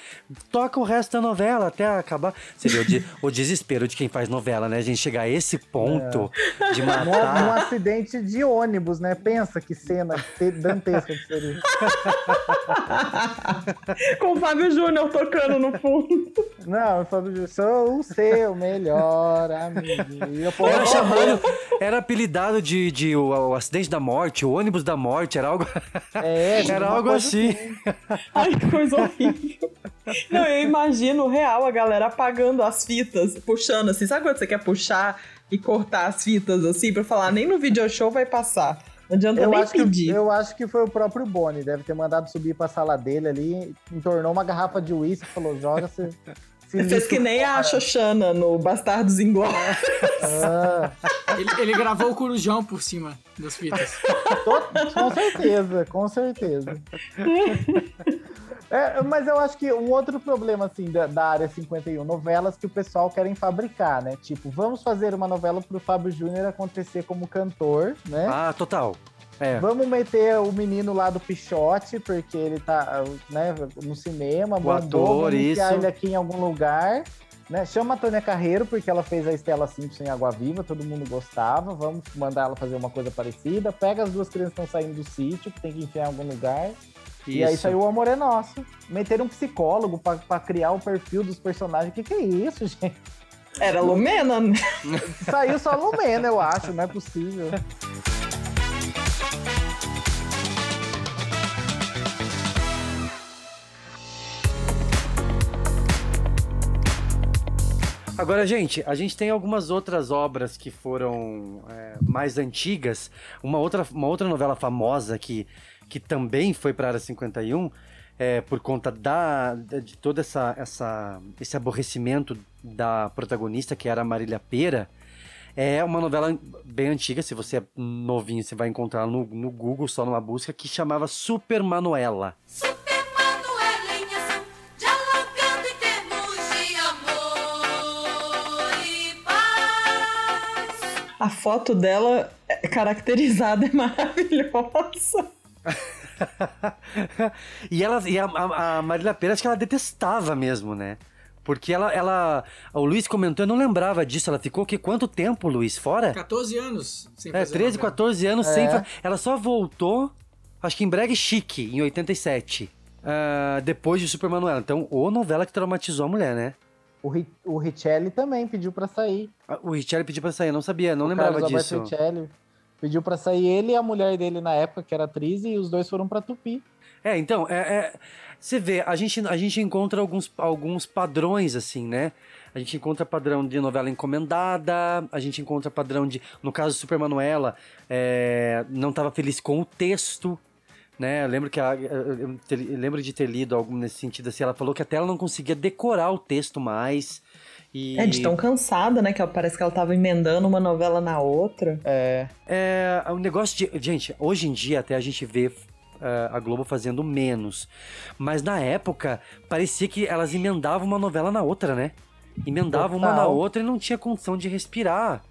toca o resto da novela até acabar. Você vê o, de- o desespero de quem faz novela, né? A gente chegar a esse ponto de num, matar. num acidente de ônibus, né? Pensa que cena te- dantesca que seria. Com o Fábio Júnior tocando no fundo. Não, falo, eu sou o seu melhor amigo. Era chamado, era apelidado de, de o, o acidente da morte, o ônibus da morte, era algo, É, era algo coisa assim. Ai, que coisa horrível. Não, eu imagino real a galera apagando as fitas, puxando assim. Sabe quando você quer puxar e cortar as fitas assim pra falar, nem no video show vai passar. Não adianta Eu nem acho, que, pedir. eu acho que foi o próprio Boni, deve ter mandado subir pra sala dele ali, entornou uma garrafa de uísque e falou: joga, você. Fez que nem a fora." Xoxana no Bastardos Inglórios. Ah, Ele, ele gravou o corujão por cima das fitas. com certeza, com certeza. É, mas eu acho que um outro problema, assim, da, da área 51, novelas que o pessoal querem fabricar, né? Tipo, vamos fazer uma novela pro Fábio Júnior acontecer como cantor, né? Ah, total. É. Vamos meter o menino lá do Pichote, porque ele tá né, no cinema, bombou, ator, vamos enfiar isso. ele aqui em algum lugar. Né? Chama a Tônia Carreiro, porque ela fez a Estela Simpson em Água Viva, todo mundo gostava. Vamos mandar ela fazer uma coisa parecida. Pega as duas crianças que estão saindo do sítio, que tem que enfiar em algum lugar. E aí Isso. saiu o Amor é Nosso. Meteram um psicólogo pra, pra criar o perfil dos personagens. O que, que é isso, gente? Era Lumena, né? Saiu só Lumena, eu acho, não é possível. Agora, gente, a gente tem algumas outras obras que foram é, mais antigas. Uma outra, uma outra novela famosa que, que também foi para a área 51, é, por conta da, de todo essa, essa, esse aborrecimento da protagonista, que era a Marília Pera. É uma novela bem antiga, se você é novinho, você vai encontrar no, no Google, só numa busca, que chamava Super Manuela. Manuela em ação, dialogando em termos de amor e paz. A foto dela é caracterizada é maravilhosa. e ela, e a, a, a Marília Pera, acho que ela detestava mesmo, né? Porque ela, ela. O Luiz comentou, eu não lembrava disso. Ela ficou que quanto tempo, Luiz? Fora? 14 anos sem É, fazer 13, novela. 14 anos É. sem. fa- Ela só voltou, acho que em Brega Chique, em 87. ah, depois de Super Manuela. Então, ou novela que traumatizou a mulher, né? O, Ri- o Richelli também pediu pra sair. Ah, O Richelli pediu pra sair, eu não sabia, não O lembrava Carlos disso. Richelli pediu pra sair ele e a mulher dele na época, que era atriz, e os dois foram pra Tupi. É, então, é, é- você vê, a gente, a gente encontra alguns, alguns padrões, assim, né? A gente encontra padrão de novela encomendada, a gente encontra padrão de. No caso do Super Manuela, é, não estava feliz com o texto. né? Eu lembro que a, eu lembro de ter lido algo nesse sentido assim. Ela falou que até ela não conseguia decorar o texto mais. E... É, de tão cansada, né? Que ela- parece que ela tava emendando uma novela na outra. É. É, o negócio de. Gente, hoje em dia até a gente vê é, a Globo fazendo menos. Mas na época, parecia que elas emendavam uma novela na outra, né? Emendavam uma na outra e não tinha condição de respirar.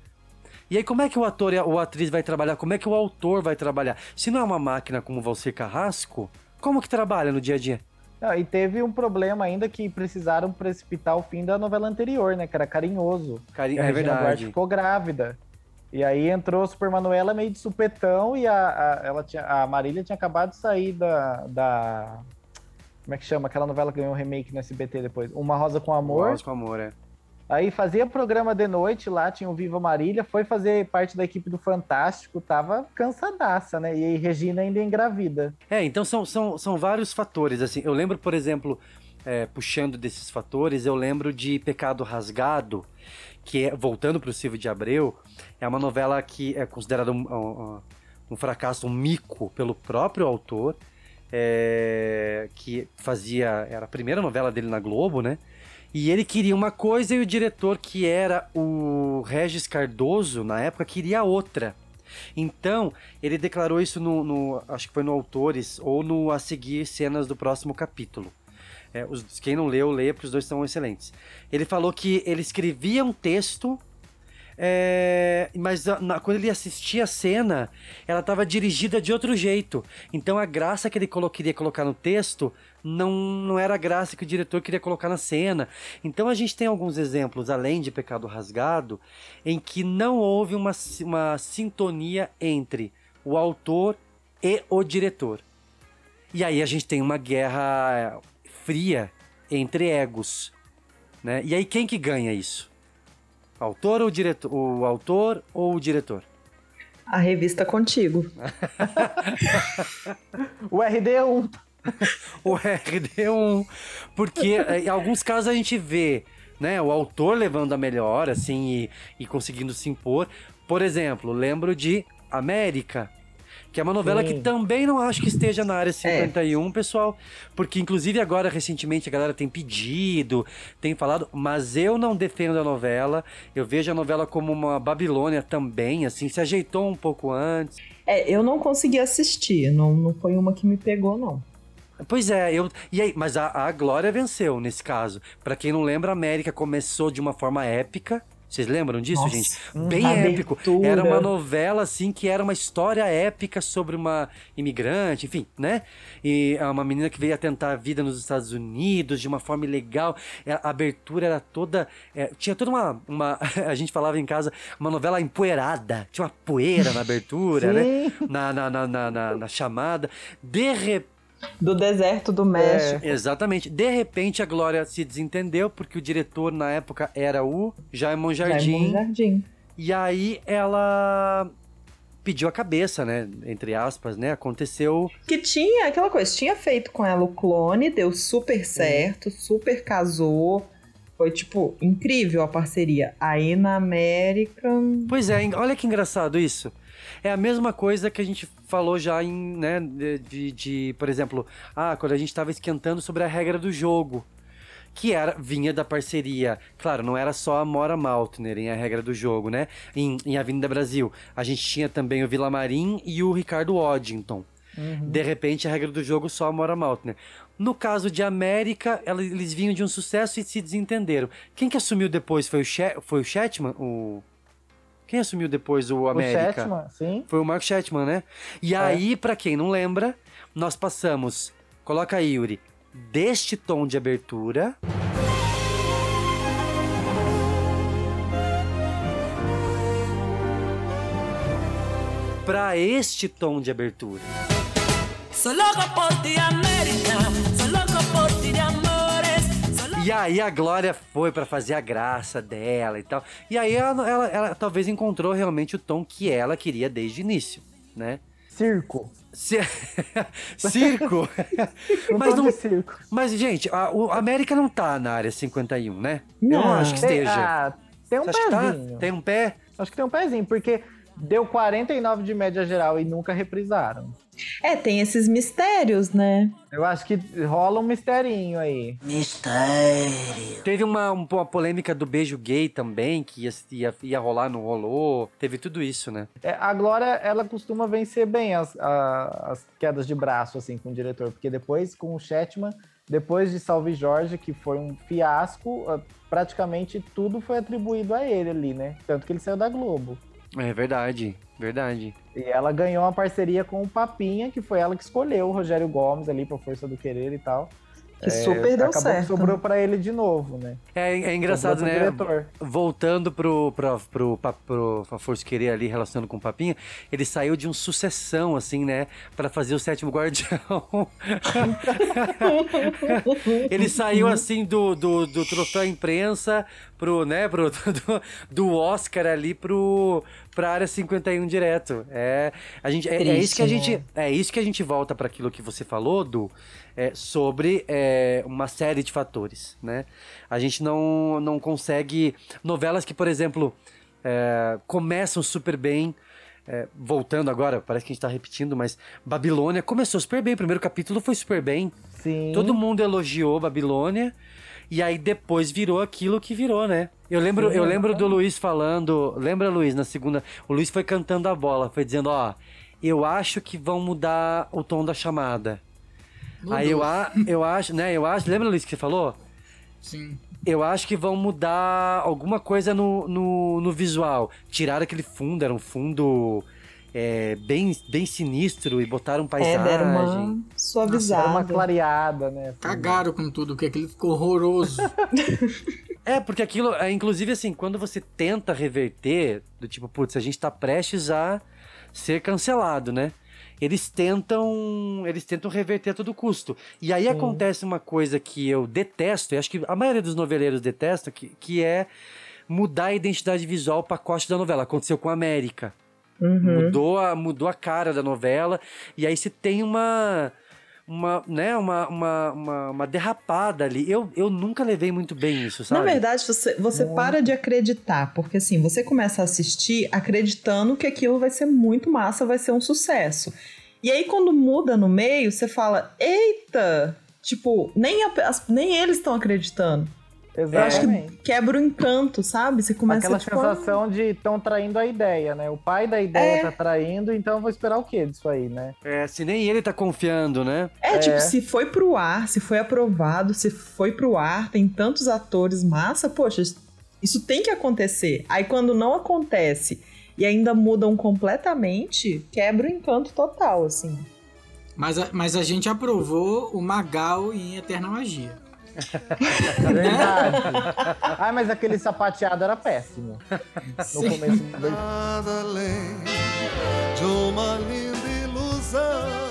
E aí, como é que o ator e a- ou a atriz vai trabalhar? Como é que o autor vai trabalhar? Se não é uma máquina como Valcir Carrasco, como que trabalha no dia a dia? E teve um problema ainda que precisaram precipitar o fim da novela anterior, né? Que era Carinhoso. Cari- E a é Regina Duarte verdade. ficou grávida. E aí entrou a Super Manuela meio de supetão e a, a- ela tinha, a Marília tinha acabado de sair da, da. Como é que chama? Aquela novela que ganhou um remake no SBT depois. Uma Rosa com Amor. Voz com amor, é. Aí fazia programa de noite lá, tinha o Viva Marília, foi fazer parte da equipe do Fantástico, tava cansadaça, né? E aí Regina ainda engravida. É, então são, são, são vários fatores, assim. Eu lembro, por exemplo, é, puxando desses fatores, eu lembro de Pecado Rasgado, que é, voltando para o Silvio de Abreu, é uma novela que é considerada um, um- um fracasso, um mico pelo próprio autor, é, que fazia, era a primeira novela dele na Globo, né? E ele queria uma coisa e o diretor, que era o Regis Cardoso, na época, queria outra. Então, ele declarou isso no, no- acho que foi no Autores, ou no A Seguir Cenas do próximo capítulo. É, os- quem não leu, leia, porque os dois são excelentes. Ele falou que ele escrevia um texto, é, mas na- quando ele assistia a cena, ela estava dirigida de outro jeito. Então a graça que ele colo- queria colocar no texto não, não era a graça que o diretor queria colocar na cena. Então a gente tem alguns exemplos, além de Pecado Rasgado, em que não houve uma, uma sintonia entre o autor e o diretor. E aí a gente tem uma guerra fria entre egos. Né? E aí quem que ganha isso? Autor ou diretor? O autor ou o diretor? A revista Contigo. O RD1. o RD1. Porque eh, em alguns casos a gente vê né, o autor levando a melhor, assim, e, e conseguindo se impor. Por exemplo, lembro de América. Que é uma novela Sim. que também não acho que esteja na área 51, pessoal. Porque, inclusive, agora, recentemente, a galera tem pedido, tem falado, mas eu não defendo a novela. Eu vejo a novela como uma Babilônia também, assim, se ajeitou um pouco antes. É, eu não consegui assistir, não, não foi uma que me pegou, não. Pois é, eu. E aí, mas a, a Glória venceu nesse caso. Pra quem não lembra, a América começou de uma forma épica. Vocês lembram disso, Nossa, gente? Bem épico. Era uma novela, assim, que era uma história épica sobre uma imigrante, enfim, né? E é uma menina que veio a tentar a vida nos Estados Unidos de uma forma ilegal. É, A abertura era toda. é, tinha toda uma, uma. A gente falava em casa, uma novela empoeirada. Tinha uma poeira na abertura, né? Na, na, na, na, na- na chamada. De repente. Do deserto do México. É, exatamente. De repente a Glória se desentendeu, porque o diretor na época era o Jaimon Jardim. Jaimon Jardim. E aí ela pediu a cabeça, né? Entre aspas, né? Aconteceu. Que tinha aquela coisa, tinha feito com ela o clone, deu super certo, super casou. Foi, tipo, incrível a parceria. Aí na América. Pois é, olha que engraçado isso. É a mesma coisa que a gente falou já em, né, de, de- por exemplo, ah, quando a gente estava esquentando sobre a regra do jogo. Que era, vinha da parceria. Claro, não era só a Mora Maltner em A Regra do Jogo, né? Em, em Avenida Brasil. A gente tinha também o Villamarim e o Ricardo Waddington. De repente, a regra do jogo só a Mora Maltner. No caso de América, eles vinham de um sucesso e se desentenderam. Quem que assumiu depois? Foi o, She foi o Shetman? O... Quem assumiu depois o América? Shetman, sim. Foi o Mark Shetman, né? E aí, pra quem não lembra, nós passamos. Coloca aí, Yuri. Deste tom de abertura. Pra este tom de abertura. Soy loco por ti, América. Soy loco por ti E aí a Glória foi pra fazer a graça dela e tal. E aí ela, ela- ela talvez encontrou realmente o tom que ela queria desde o início, né? Circo. Ci- Circo. Mas não, circo. mas gente, a, a América não tá na área 51, né? Eu não acho que Tem- esteja. ah, tem um Você tá? pezinho. Tem um pé? Acho que tem um pezinho, porque deu 49 de média geral e nunca reprisaram. É, tem esses mistérios, né? Eu acho que rola um misterinho aí. Mistério. Teve uma, uma polêmica do beijo gay também, que ia, ia, ia rolar, não rolou. Teve tudo isso, né? É, a Glória, ela costuma vencer bem as, a, as quedas de braço, assim, com o diretor. Porque depois, com o Shetman, depois de Salve Jorge, que foi um fiasco, ah, praticamente tudo foi atribuído a ele ali, né? Tanto que ele saiu da Globo. É verdade, verdade. E ela ganhou uma parceria com o Papinha, que foi ela que escolheu o Rogério Gomes ali pra Força do Querer e tal. Que super é, deu acabou certo. Sobrou pra ele de novo, né? É, é engraçado, né? diretor. Voltando pro, pro, pro, pro, pro, Força Querer ali, relacionando com o Papinha, ele saiu de um sucessão, assim, né? Pra fazer o Sétimo Guardião. ele saiu, assim, do, do, do troféu imprensa pro, né? Pro, do, do Oscar ali pro, pra área 51 direto. É, a gente, é, é isso que a Triste, gente, né? é isso que a gente volta para aquilo que você falou, do é, sobre é, uma série de fatores, né? A gente não, não consegue novelas que, por exemplo, é, começam super bem. é, voltando agora, parece que a gente tá repetindo, mas Babilônia começou super bem. O primeiro capítulo foi super bem. Sim. Todo mundo elogiou Babilônia. E aí depois virou aquilo que virou, né? Eu lembro, eu lembro do Luiz falando. Lembra, Luiz, na segunda? O Luiz foi cantando a bola, foi dizendo, ó, eu acho que vão mudar o tom da chamada. Mudou. Aí eu, a, eu acho, né? Eu acho. Lembra, Luiz, que você falou? Sim. Eu acho que vão mudar alguma coisa no, no, no visual. Tiraram aquele fundo, era um fundo é, bem, bem sinistro e botaram É, paisagem. deram uma Era suavizada. uma clareada, né? Cagaram com tudo, porque aquilo ficou horroroso. É, porque aquilo, é, inclusive assim, quando você tenta reverter, do tipo, putz, a gente tá prestes a ser cancelado, né? Eles tentam, eles tentam reverter a todo custo. E aí acontece uma coisa que eu detesto, e acho que a maioria dos noveleiros detesta, que, que é mudar a identidade visual, o pacote da novela. Aconteceu com a América. Uhum. Mudou a, mudou a cara da novela. E aí você tem uma. Uma, né, uma, uma, uma, uma derrapada ali. Eu, eu nunca levei muito bem isso, sabe? Na verdade, você, você para de acreditar, porque assim, você começa a assistir acreditando que aquilo vai ser muito massa, vai ser um sucesso. E aí, quando muda no meio, você fala: Eita! Tipo, nem, a- as- nem eles estão acreditando. Eu acho que Exatamente. quebra o encanto, sabe? Você começa Aquela tipo, sensação de estão traindo a ideia, né? O pai da ideia É. tá traindo, então eu vou esperar o quê disso aí, né? É, se nem ele tá confiando, né? É, É. tipo, se foi pro ar, se foi aprovado, se foi pro ar, tem tantos atores massa, poxa, isso tem que acontecer. Aí quando não acontece e ainda mudam completamente, quebra o encanto total, assim. Mas a, mas a gente aprovou o Magal em Eterna Magia. Verdade. ah, mas aquele sapateado era péssimo. No Sim. começo do... Nada além de uma linda ilusão.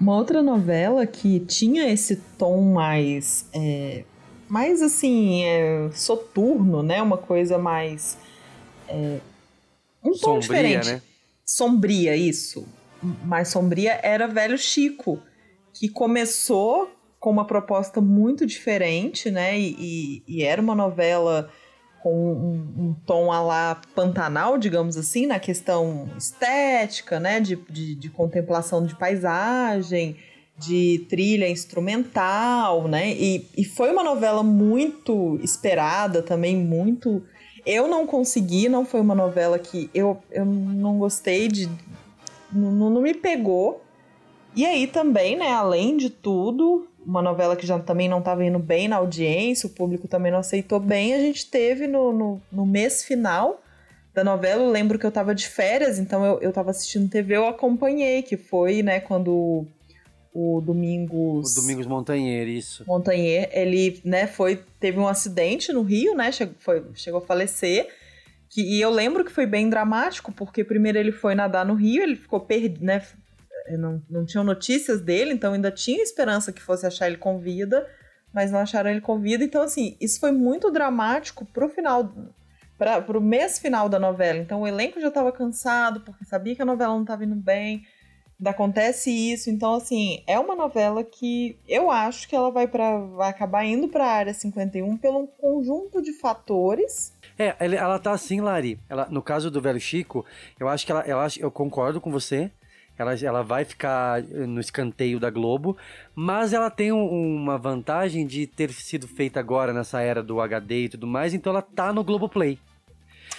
Uma outra novela que tinha esse tom mais. é, mais assim, é, soturno, né? Uma coisa mais. é, um tom Sombria, diferente. né? Sombria, isso. Mais sombria era Velho Chico, que começou com uma proposta muito diferente, né? E, e- e era uma novela com um, um tom a lá Pantanal, digamos assim, na questão estética, né? De, de, de contemplação de paisagem, de trilha instrumental, né? E, e foi uma novela muito esperada também, muito. Eu não consegui, não foi uma novela que eu, eu não gostei de. Não, não me pegou. E aí também, né, além de tudo, uma novela que já também não estava indo bem na audiência, o público também não aceitou bem, a gente teve no, no, no mês final da novela, eu lembro que eu tava de férias, então eu, eu tava assistindo TV, eu acompanhei, que foi, né, quando o Domingos... O Domingos Montanheiro, isso. Montanher, ele, né, foi, teve um acidente no Rio, né, chegou, foi, chegou a falecer, que, e eu lembro que foi bem dramático, porque primeiro ele foi nadar no Rio, ele ficou perdido, né, não, não tinham notícias dele, então ainda tinha esperança que fosse achar ele com vida, mas não acharam ele com vida, então assim, isso foi muito dramático pro final, para pro mês final da novela, então o elenco já estava cansado, porque sabia que a novela não estava indo bem, acontece isso, então assim, é uma novela que eu acho que ela vai para vai acabar indo para a área 51 pelo conjunto de fatores. É, ela tá assim, Lari. Ela, no caso do velho Chico, eu acho que ela, acho, eu concordo com você. Ela, ela vai ficar eh, no escanteio da Globo, mas ela tem um- uma vantagem de ter sido feita agora nessa era do HD e tudo mais, então ela tá no Globoplay.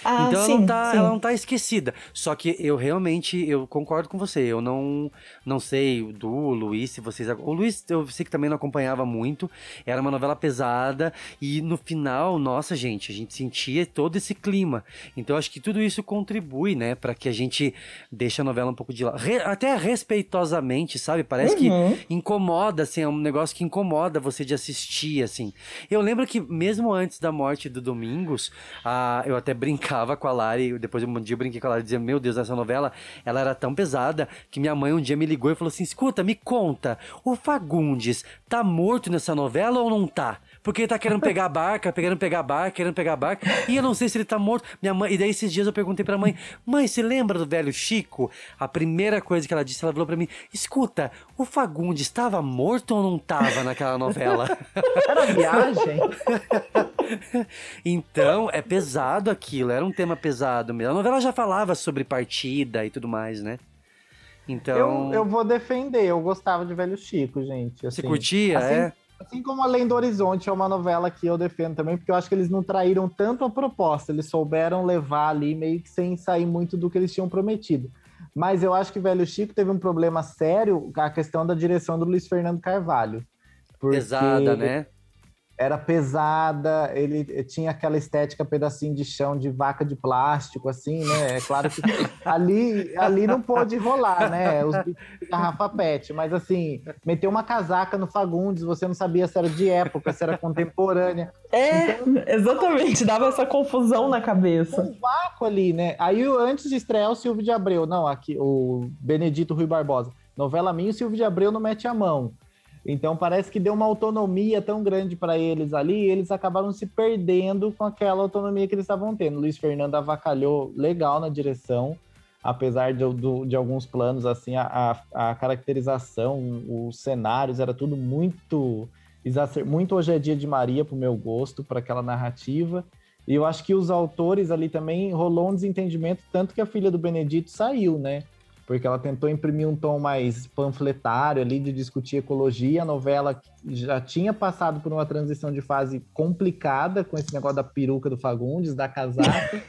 Ah, então ela, sim, não tá, sim. ela não tá esquecida. Só que eu realmente, eu concordo com você. Eu não, não sei do Luiz, se vocês... O Luiz, eu sei que também não acompanhava muito. Era uma novela pesada. E no final, nossa, gente, a gente sentia todo esse clima. Então acho que tudo isso contribui, né? Pra que a gente deixe a novela um pouco de lado. Re- até respeitosamente, sabe? Parece Uhum. que incomoda, assim. É um negócio que incomoda você de assistir, assim. Eu lembro que mesmo antes da morte do Domingos, ah, eu até brincava com a Lari, depois um dia eu brinquei com a Lari, dizia, meu Deus, essa novela, ela era tão pesada, que minha mãe um dia me ligou e falou assim, escuta, me conta, o Fagundes tá morto nessa novela ou não tá? Porque ele tá querendo pegar a barca, querendo pegar a barca, querendo pegar a barca, e eu não sei se ele tá morto. Minha mãe, e daí esses dias eu perguntei pra mãe, mãe, você lembra do velho Chico? A primeira coisa que ela disse, ela falou pra mim, escuta, o Fagundes estava morto ou não tava naquela novela? Era viagem. Então, é pesado aquilo, era um tema pesado mesmo. A novela já falava sobre partida e tudo mais, né? Então. Eu, eu vou defender, eu gostava de Velho Chico, gente. Você assim. curtia, assim, é? Assim como Além do Horizonte é uma novela que eu defendo também, porque eu acho que eles não traíram tanto a proposta, eles souberam levar ali meio que sem sair muito do que eles tinham prometido. Mas eu acho que Velho Chico teve um problema sério a questão da direção do Luiz Fernando Carvalho. Pesada, né? Era pesada, ele tinha aquela estética pedacinho de chão de vaca de plástico, assim, né? É claro que ali, ali não pôde rolar, né? Os garrafa pet, mas assim, meteu uma casaca no Fagundes, você não sabia se era de época, se era contemporânea. É, exatamente, dava essa confusão na cabeça. Um vácuo ali, né? Aí antes de estrear o Silvio de Abreu, não, aqui o Benedito Rui Barbosa. Novela minha, o Silvio de Abreu não mete a mão. Então parece que deu uma autonomia tão grande para eles ali, eles acabaram se perdendo com aquela autonomia que eles estavam tendo. Luiz Fernando avacalhou legal na direção, apesar de, de alguns planos, assim, a, a- a caracterização, os cenários, era tudo muito muito hoje é dia de Maria pro meu gosto, para aquela narrativa. E eu acho que os autores ali também rolou um desentendimento, tanto que a filha do Benedito saiu, né? Porque ela tentou imprimir um tom mais panfletário ali de discutir ecologia. A novela já tinha passado por uma transição de fase complicada com esse negócio da peruca do Fagundes, da casaca.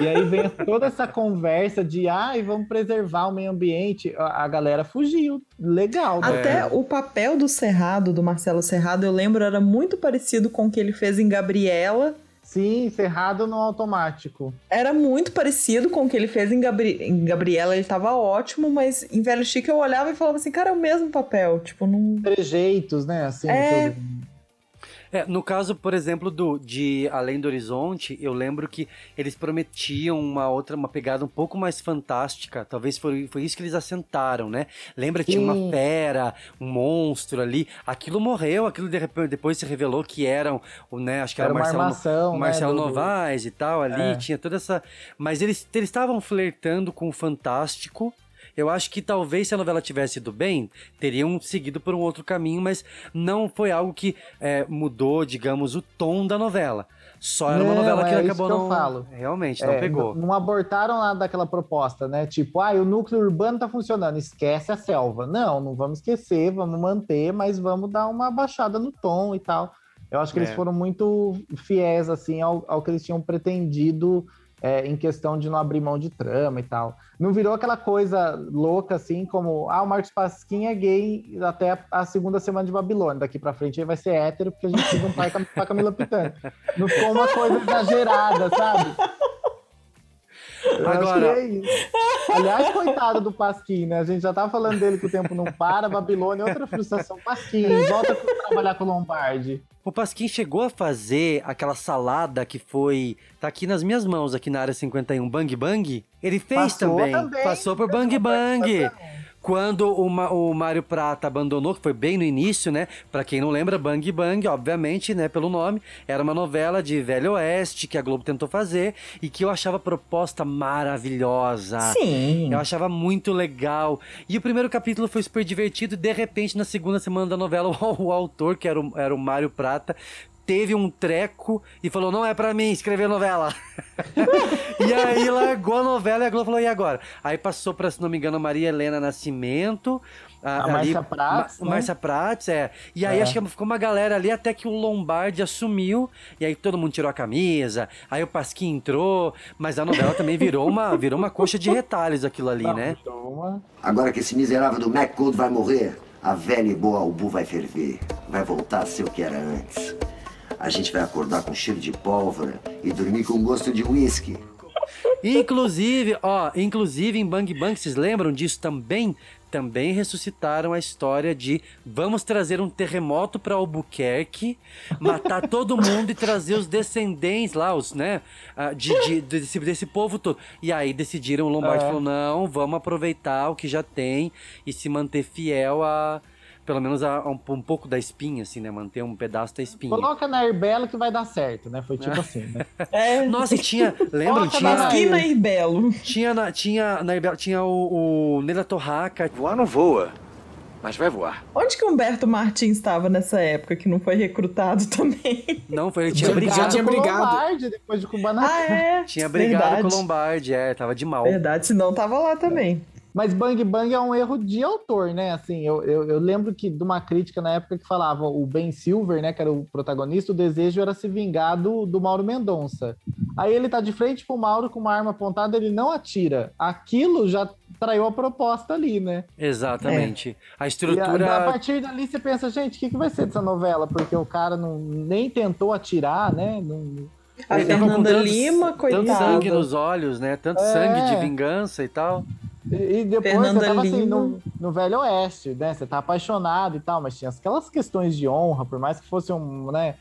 e aí vem toda essa conversa de ai, vamos preservar o meio ambiente. A, a galera fugiu. Legal, né? Até o papel do Cerrado, do Marcelo Cerrado, eu lembro, era muito parecido com o que ele fez em Gabriela. Sim, Cerrado no automático. Era muito parecido com o que ele fez em, Gabri... em Gabriela, ele tava ótimo, mas em Velho Chico eu olhava e falava assim, cara, é o mesmo papel, tipo, não... Trejeitos, né, assim, É. tudo. É, no caso, por exemplo, do de Além do Horizonte, eu lembro que eles prometiam uma outra, uma pegada um pouco mais fantástica. Talvez foi, foi isso que eles assentaram, né? Lembra que tinha uma fera, um monstro ali. Aquilo morreu, aquilo de repente, depois se revelou que eram, né? Acho que era, Era Marcelo, armação, né, Marcelo do- do- Novaes e tal ali. É. Tinha toda essa. Mas eles eles estavam flertando com o fantástico. Eu acho que talvez se a novela tivesse ido bem, teriam seguido por um outro caminho, mas não foi algo que é, mudou, digamos, o tom da novela. Só era uma Não, novela que é isso acabou que eu não. falo. Realmente, não É, pegou. Não abortaram nada daquela proposta, né? Tipo, ah, o núcleo urbano tá funcionando, esquece a selva. Não, não vamos esquecer, vamos manter, mas vamos dar uma baixada no tom e tal. Eu acho que eles É. foram muito fiéis, assim, ao, ao que eles tinham pretendido é, em questão de não abrir mão de trama e tal. Não virou aquela coisa louca, assim, como, ah, o Marcos Pasquim é gay até a, segunda semana de Babilônia. Daqui pra frente ele vai ser hétero, porque a gente precisa um pai com a Camila Pitanga. Não ficou uma coisa exagerada, sabe? Eu Agora- é isso. Aliás, coitado do Pasquim, né? A gente já tava falando dele que o tempo não para, Babilônia, outra frustração. Pasquim, volta a trabalhar com o Lombardi. O Pasquim chegou a fazer aquela salada que foi. Tá aqui nas minhas mãos, aqui na área 51, Bang Bang. Ele fez Passou também. também, Passou por Bang Bang. Quando o, Mário Prata abandonou, que foi bem no início, né? Pra quem não lembra, Bang Bang, obviamente, né? Pelo nome, era uma novela de Velho Oeste que a Globo tentou fazer e que eu achava proposta maravilhosa. Sim. Eu achava muito legal. E o primeiro capítulo foi super divertido. E de repente, na segunda semana da novela, o, o autor, que era o, era o Mário Prata, teve um treco e falou: não é pra mim escrever novela. e aí largou a novela e a Globo falou: e agora? Aí passou pra, se não me engano, Maria Helena Nascimento. A Márcia Prates, Ma- né? Márcia Prates, é. E aí É. acho que ficou uma galera ali até que o Lombardi assumiu. E aí todo mundo tirou a camisa. Aí o Pasquim entrou. Mas a novela também virou uma, virou uma coxa de retalhos aquilo ali, né? Agora que esse miserável do McCold vai morrer, a velha e boa Albu vai ferver. Vai voltar a ser o que era antes. A gente vai acordar com cheiro de pólvora e dormir com gosto de uísque. Inclusive, ó, inclusive em Bang Bang, vocês lembram disso também? Também ressuscitaram a história de vamos trazer um terremoto para Albuquerque, matar todo mundo e trazer os descendentes lá, os, né, ah, de, de- desse, desse povo todo. E aí decidiram, o Lombardi É. falou, não, vamos aproveitar o que já tem e se manter fiel a, pelo menos a, a um, um pouco da espinha, assim, né, manter um pedaço da espinha. Coloca na Herbelo que vai dar certo, né? Foi tipo assim, né? Nossa, e tinha. Lembram? Coloca Tinha. na Esquina e Belo. Tinha na, tinha, na Ibel- tinha o, o Nela Torraca. Voar não voa, mas vai voar. Onde que Humberto Martins estava nessa época que não foi recrutado também? Não, foi, ele tinha Já brigado. tinha brigado. Lombardi, depois de Kubanacan. Ah, é? Tinha brigado Verdade. com o Lombardi, é, tava de mal. Verdade, senão tava lá também. Mas Bang Bang é um erro de autor, né? Assim, eu, eu, eu lembro que de uma crítica na época que falava o Ben Silver, né, que era o protagonista, o desejo era se vingar do, do Mauro Mendonça. Aí ele tá de frente pro Mauro com uma arma apontada, ele não atira. Aquilo já traiu a proposta ali, né? Exatamente. A E a, estrutura. a partir dali você pensa, gente, o que, que vai ser dessa novela? Porque o cara não, nem tentou atirar, né? Não, A Fernanda tanto- Lima, Tanto coitada. sangue nos olhos, né? Tanto É. sangue de vingança e tal. E, e depois Fernanda você tava assim, Lima. no, no Velho Oeste, né? Você tá apaixonado e tal, mas tinha aquelas questões de honra, por mais que fosse um, né?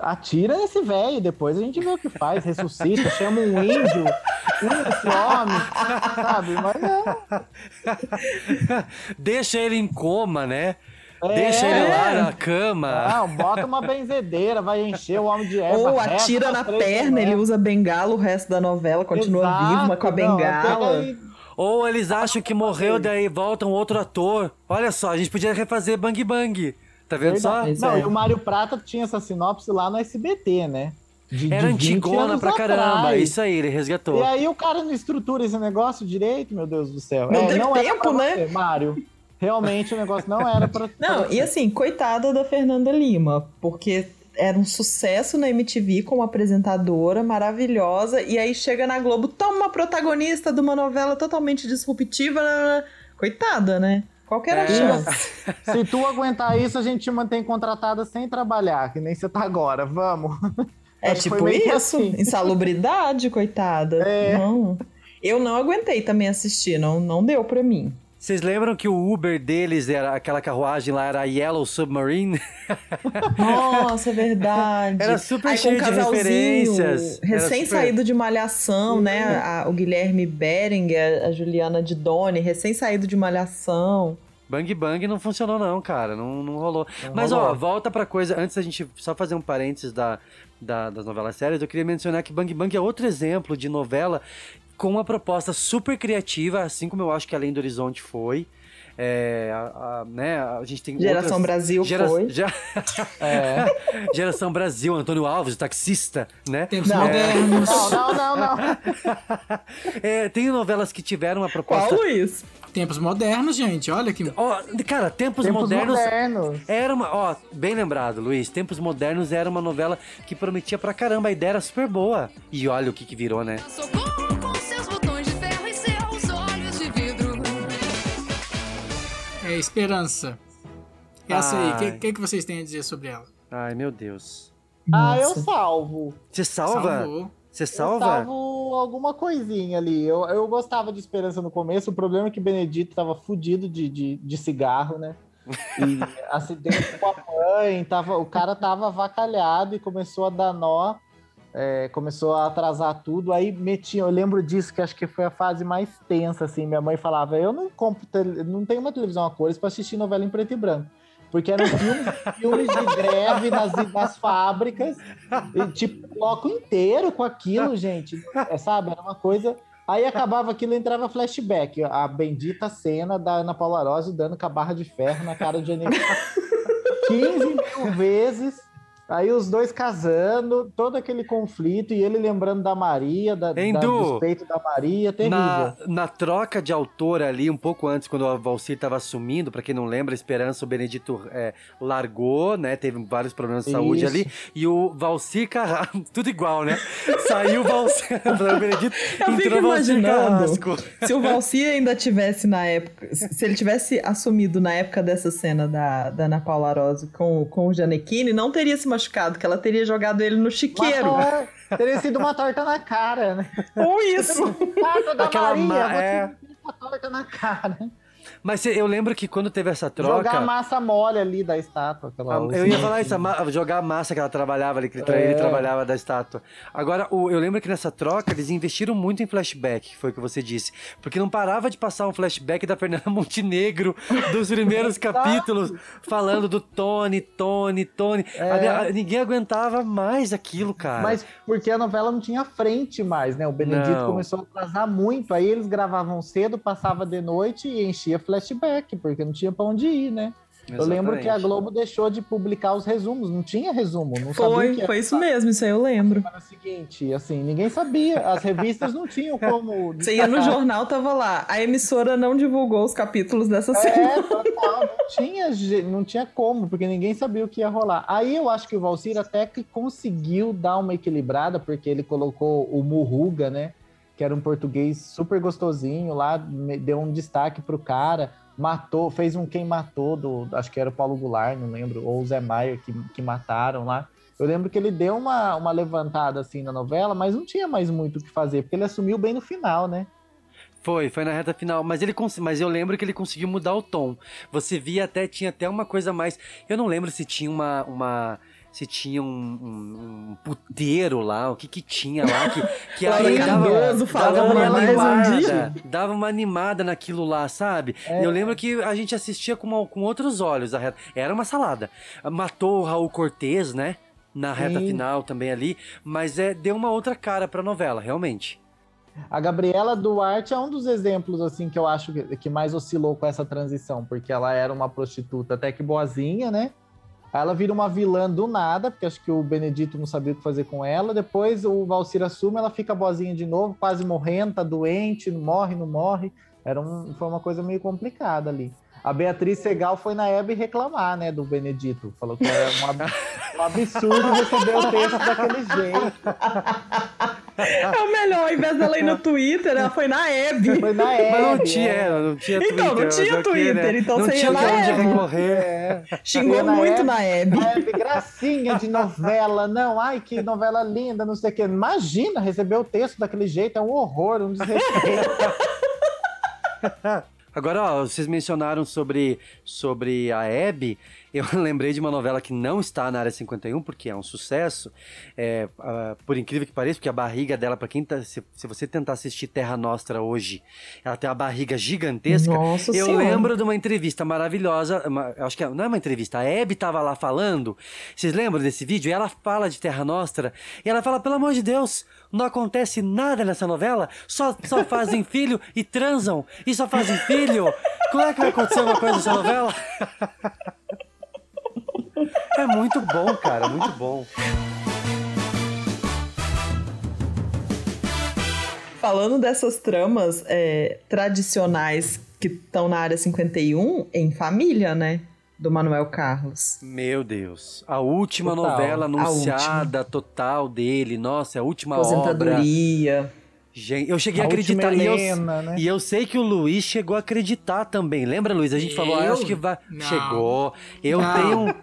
Atira nesse velho, depois a gente vê o que faz, ressuscita, chama um índio, esse homem, sabe? Mas é. Deixa ele em coma, né? É. Deixa ele lá na cama. Não, bota uma benzedeira, vai encher o homem de erva. Ou atira na perna, ele usa bengala o resto da novela, continua Exato, vivo, mas com a não, bengala. Ou eles acham que morreu, daí volta um outro ator. Olha só, a gente podia refazer Bang Bang. Tá vendo só? Verdade. Não, e o Mário Prata tinha essa sinopse lá no SBT, né? De- Era de 20 antigona pra caramba. atrás. Isso aí, ele resgatou. E aí o cara não estrutura esse negócio direito, meu Deus do céu. Não É, teve era tempo, né? você, Mário. Realmente o negócio não era pra. Não, pra- e assim, coitada da Fernanda Lima, porque era um sucesso na MTV como apresentadora, maravilhosa, e aí chega na Globo, toma uma protagonista de uma novela totalmente disruptiva, coitada, né? Qual que era a É. chance? Se tu aguentar isso, a gente te mantém contratada sem trabalhar, que nem você tá agora. Vamos. É Acho tipo isso, assim. insalubridade, coitada. É. Não. Eu não aguentei também assistir, não, não deu pra mim. Vocês lembram que o Uber deles era aquela carruagem lá, era a Yellow Submarine? Nossa, é verdade. Era super Aí, com cheio de referências. Era Recém-saído de Malhação, né? A- o Guilherme Berenguer, a Juliana de Doni, recém-saído de Malhação. Bang Bang não funcionou não, cara, não, não rolou. Mas rolou. ó, volta pra coisa, antes da gente só fazer um parênteses da, da- das novelas sérias, eu queria mencionar que Bang Bang é outro exemplo de novela com uma proposta super criativa, assim como eu acho que Além do Horizonte foi. É, a, a- né, a gente tem Geração outras- Brasil foi. ge- É. Geração Brasil, Antônio Alves, o taxista, né? Tempos É, modernos. Não, não, não, não. é, tem novelas que tiveram uma Qual, proposta Luiz? Tempos modernos, gente. Olha que. Ó, cara, Tempos, Tempos Modernos, modernos. era uma, ó, bem lembrado, Luiz, Tempos Modernos era uma novela que prometia pra caramba, a ideia era super boa. E olha o que que virou, né? Socorro com seus É Esperança. Essa aí, o Ai. que, que, que vocês têm a dizer sobre ela? Ai, meu Deus. Ah, eu Nossa. salvo. Você salva? Salvou. Você Eu salva? salvo alguma coisinha ali. Eu, eu gostava de Esperança no começo. O problema é que Benedito tava fudido de, de, de cigarro, né? E acidente com a mãe. Tava, o cara tava avacalhado e começou a dar nó. É, começou a atrasar tudo. Aí metia. Eu lembro disso, que acho que foi a fase mais tensa, assim. Minha mãe falava: Eu não compro, não tenho uma televisão a cores para assistir novela em preto e branco. Porque eram filmes, filmes de greve nas, nas fábricas, e, tipo, bloco inteiro com aquilo, gente. É, sabe? Era uma coisa. Aí acabava aquilo entrava flashback. A bendita cena da Ana Paula Rossi dando com a barra de ferro na cara de Jennifer 15 mil vezes. Aí os dois casando, todo aquele conflito, e ele lembrando da Maria, da, da, Endu, dos peitos da Maria, terrível. Na, na troca de autor ali, um pouco antes, quando o Valcir estava assumindo, pra quem não lembra, a Esperança, o Benedito é, largou, né? Teve vários problemas de saúde Isso. ali. E o Valcir Carrasco, tudo igual, né? Saiu o Valcir, o Benedito, Eu fico entrou o imaginando Carrasco. se o Valci ainda tivesse na época, se ele tivesse assumido na época dessa cena da, da Ana Paula Rose com, com o Janequine, não teria se machucado, que ela teria jogado ele no chiqueiro. Uma tor- Teria sido uma torta na cara, né? Ou isso. Ah, da Aquela Maria, ma- é. torta na cara. Mas eu lembro que quando teve essa troca. Jogar a massa mole ali da estátua. Aquela Ah, Eu ia falar isso, a jogar a massa que ela trabalhava ali, que ele, tra- ele É. trabalhava da estátua. Agora, o- eu lembro que nessa troca eles investiram muito em flashback, que foi o que você disse. Porque não parava de passar um flashback da Fernanda Montenegro dos primeiros capítulos, falando do Tony, Tony, Tony. É. A- a- ninguém aguentava mais aquilo, cara. Mas porque a novela não tinha frente mais, né? O Benedito Não. começou a atrasar muito. Aí eles gravavam cedo, passava de noite e enchia flashback, porque não tinha pra onde ir, né? Eu lembro que a Exatamente. Globo deixou de publicar os resumos, não tinha resumo, não sabia o Foi, que foi isso mesmo, isso aí eu lembro. era o seguinte, assim, ninguém sabia, as revistas não tinham como Você ia no destacar. jornal, tava lá. A emissora não divulgou os capítulos dessa É, cena. total, não tinha, não tinha como, porque ninguém sabia o que ia rolar. Aí eu acho que o Valcir até que conseguiu dar uma equilibrada, porque ele colocou o Murruga, né? Que era um português super gostosinho lá, deu um destaque pro cara, matou, fez um quem matou do, acho que era o Paulo Goulart, não lembro, ou o Zé Maier que, que mataram lá. Eu lembro que ele deu uma, uma levantada assim na novela, mas não tinha mais muito o que fazer, porque ele assumiu bem no final, né? Foi, foi na reta final. Mas ele mas eu lembro que ele conseguiu mudar o tom. Você via até, tinha até uma coisa mais. Eu não lembro se tinha uma. uma se tinha um, um- um puteiro lá, o que que tinha lá, que, que aí dava, dava uma um animada, dava uma animada naquilo lá, sabe? É. Eu lembro que a gente assistia com, uma- com outros olhos a reta. Era uma salada. Matou o Raul Cortez, né? Na reta Sim. final também ali, mas é, deu uma outra cara pra novela, realmente. A Gabriela Duarte é um dos exemplos assim que eu acho que, que mais oscilou com essa transição, porque ela era uma prostituta até que boazinha, né? Aí ela vira uma vilã do nada, porque acho que o Benedito não sabia o que fazer com ela. Depois o Valcir assume, ela fica boazinha de novo, quase morrendo, tá doente, não morre, não morre. Era um, foi uma coisa meio complicada ali. A Beatriz Segal foi na Hebe reclamar, né, do Benedito. Falou que era um, ab- um absurdo receber o texto daquele jeito. É o melhor, ao invés dela ir no Twitter, ela foi na Hebe. Foi na Mas não Hebe, tinha, é. não tinha Então, Twitter. não mas tinha Twitter, né? então não você ia tinha na Hebe. recorrer. É. Xingou na muito Hebe. na Hebe. Hebe, gracinha de novela, não, ai que novela linda, não sei o quê. Imagina receber o texto daquele jeito, é um horror, um desrespeito. Agora, ó, vocês mencionaram sobre, sobre a Hebe. Eu lembrei de uma novela que não está na área 51, porque é um sucesso. É, ah, por incrível que pareça, porque a barriga dela, pra quem tá. Se, se você tentar assistir Terra Nostra hoje, ela tem uma barriga gigantesca. Nossa eu Senhora. lembro de uma entrevista maravilhosa. uma- acho que é- não é uma entrevista, a Hebe tava lá falando. Vocês lembram desse vídeo? E ela fala de Terra Nostra. E ela fala: pelo amor de Deus, não acontece nada nessa novela. Só, só fazem filho e transam. E só fazem filho. Como é que vai acontecer uma coisa nessa novela? É muito bom, cara, muito bom. Falando dessas tramas é, tradicionais que estão na área 51, em família, né? Do Manuel Carlos. Meu Deus. A última Total. novela A anunciada total dele. Nossa, é a última obra. Aposentadoria. Gente, eu cheguei a, A acreditar. última E eu, Helena, né? e eu sei que o Luiz chegou a acreditar também. Lembra, Luiz? A gente falou, ah, eu Eu? acho que vai. Não. Chegou. Eu Não. tenho.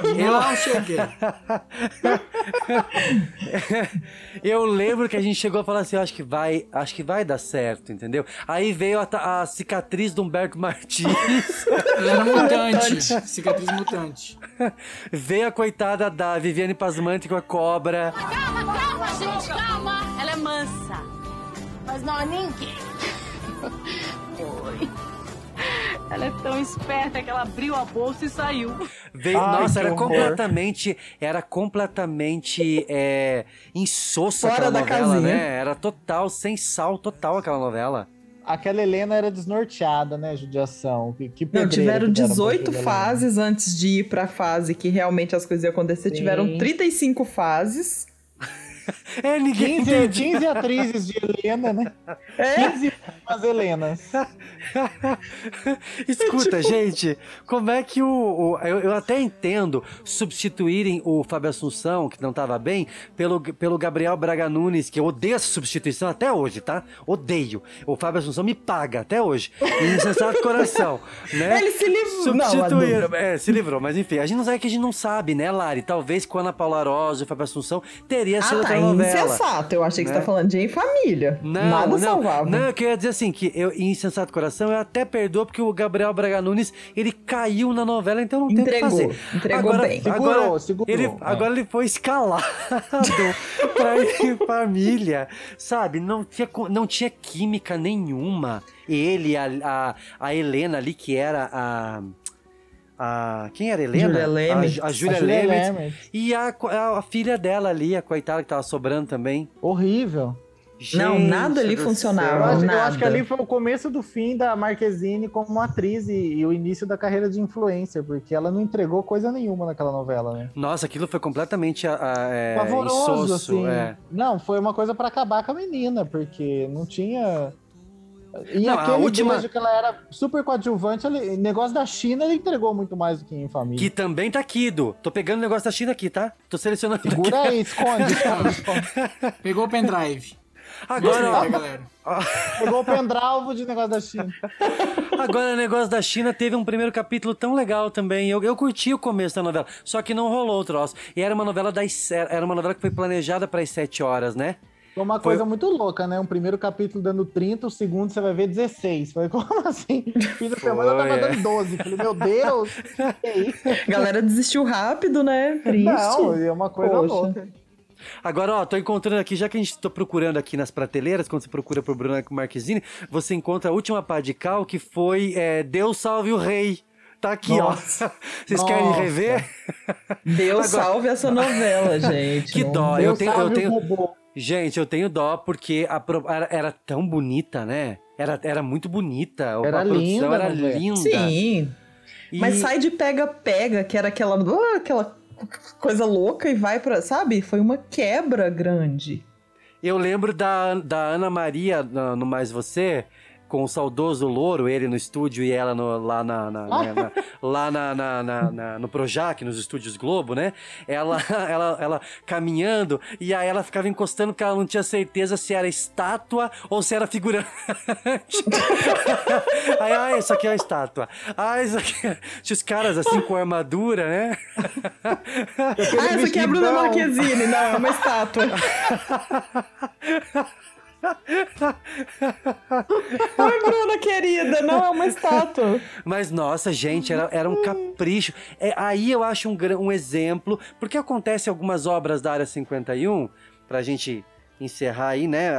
Eu, Não cheguei. eu lembro que a gente chegou a falar assim, eu acho que vai, acho que vai dar certo, entendeu? Aí veio a, a cicatriz do Humberto Martins. Ela era mutante. Cicatriz mutante. veio a coitada da Viviane Pasmante com a cobra. Calma, calma, gente, calma. Ela é mansa. Mas não é ninguém. Oi. Ela é tão esperta que ela abriu a bolsa e saiu. Veio, Ai, nossa, era completamente, era completamente é, insossa Fora aquela da novela, casinha. né? Era total, sem sal, total aquela novela. Aquela Helena era desnorteada, né? Judiação. Que, que Não, tiveram que deram pra 18 aquela Helena. fases antes de ir pra fase que realmente as coisas iam acontecer. Sim. Tiveram 35 fases. É, ninguém 15, 15 atrizes de Helena, né? É? 15 umas Helenas. Escuta, gente, como é que o. o- eu, eu até entendo substituírem o Fábio Assunção, que não tava bem, pelo, pelo Gabriel Braga Nunes, que eu odeio essa substituição até hoje, tá? Odeio. O Fábio Assunção me paga até hoje. Insensato coração, né? Ele se livrou. Não, Substituíram. É, se livrou, mas enfim, a gente não sabe que a gente não sabe, né, Lari? Talvez com a Ana Paula Rosa e o Fábio Assunção teria sido Ah, tá. Outra novela. Insensato. Eu achei que né? você tá falando de Em Família. Não, Nada não, salvava. não, eu queria dizer assim, que eu, em Insensato Coração eu até perdoo porque o Gabriel Braga Nunes, ele caiu na novela, então não tem o que Entregou, fazer. entregou agora, bem. Agora, Segurou, segurou, Ele, é. Agora ele foi escalado pra ir em família, sabe? Não tinha, não tinha química nenhuma. Ele, a, a, a Helena ali, que era a... A, quem era a Helena? Lemes. A, a Júlia A Júlia Lemes. Lemes. E a, a, a filha dela ali, a coitada que tava sobrando também. Horrível. Não, Gente nada ali funcionava. Eu acho, eu nada. acho que ali foi o começo do fim da Marquezine como atriz e, e o início da carreira de influencer, porque ela não entregou coisa nenhuma naquela novela, né? Nossa, aquilo foi completamente a, a, é, Pavoroso, insosso, assim. é. Não, foi uma coisa pra acabar com a menina, porque não tinha. E Não, a aquele última- beijo que ela era super coadjuvante, ele, negócio da China, ele entregou muito mais do que em família. Que também tá aqui, Du. Tô pegando o negócio da China aqui, tá? Tô selecionando aqui. Segura aí, esconde, esconde, esconde. Pegou o pendrive. Agora, Gostei, galera. Pegou o pendrive de negócio da China. agora o negócio da China teve um primeiro capítulo tão legal também. Eu, eu curti o começo da novela, só que não rolou o troço. E era uma novela das era uma novela que foi planejada para as 7 horas, né? Foi uma coisa muito louca, né? Um primeiro capítulo dando 30, o segundo você vai ver 16. Falei, como assim? Fim da semana eu tava Foi, é. dando 12. Falei, meu Deus, que é? A galera desistiu rápido, né? Triste. Não, é uma coisa Poxa. louca. Agora, ó, tô encontrando aqui, já que a gente tô procurando aqui nas prateleiras, quando você procura por Bruno Marquezine, você encontra a última pá de cal que foi é, Deus salve o rei. Tá aqui, Nossa. ó. Vocês querem Nossa. rever? Deus Agora- salve essa novela, gente. Que dó, eu Deus tenho, eu salve o tenho, robô. Gente, eu tenho dó porque a pro- era, era tão bonita, né? Era, era muito bonita. a Era produção linda a era novela. linda. Sim. E- Mas sai de pega-pega, que era aquela, ah, aquela coisa louca e vai pra. Sabe? Foi uma quebra grande. Eu lembro da, da Ana Maria no Mais Você, com o saudoso Louro, ele no estúdio e ela no- lá, na, na- né, na- lá na, na- na- na- no Projac, nos estúdios Globo, né? Ela, ela, ela caminhando e aí ela ficava encostando porque ela não tinha certeza se era estátua ou se era figurante. aí, ah, isso aqui é uma estátua. Ah, isso aqui é... Tinha os caras assim com armadura, né? Ah, essa aqui é a Bruna Marquezine. Não, é uma estátua. Ai, Bruna querida, não é uma estátua. Mas, nossa, gente, era, era um capricho. É, aí eu acho um, um exemplo, porque acontece algumas obras da Área 51, pra gente encerrar aí, né,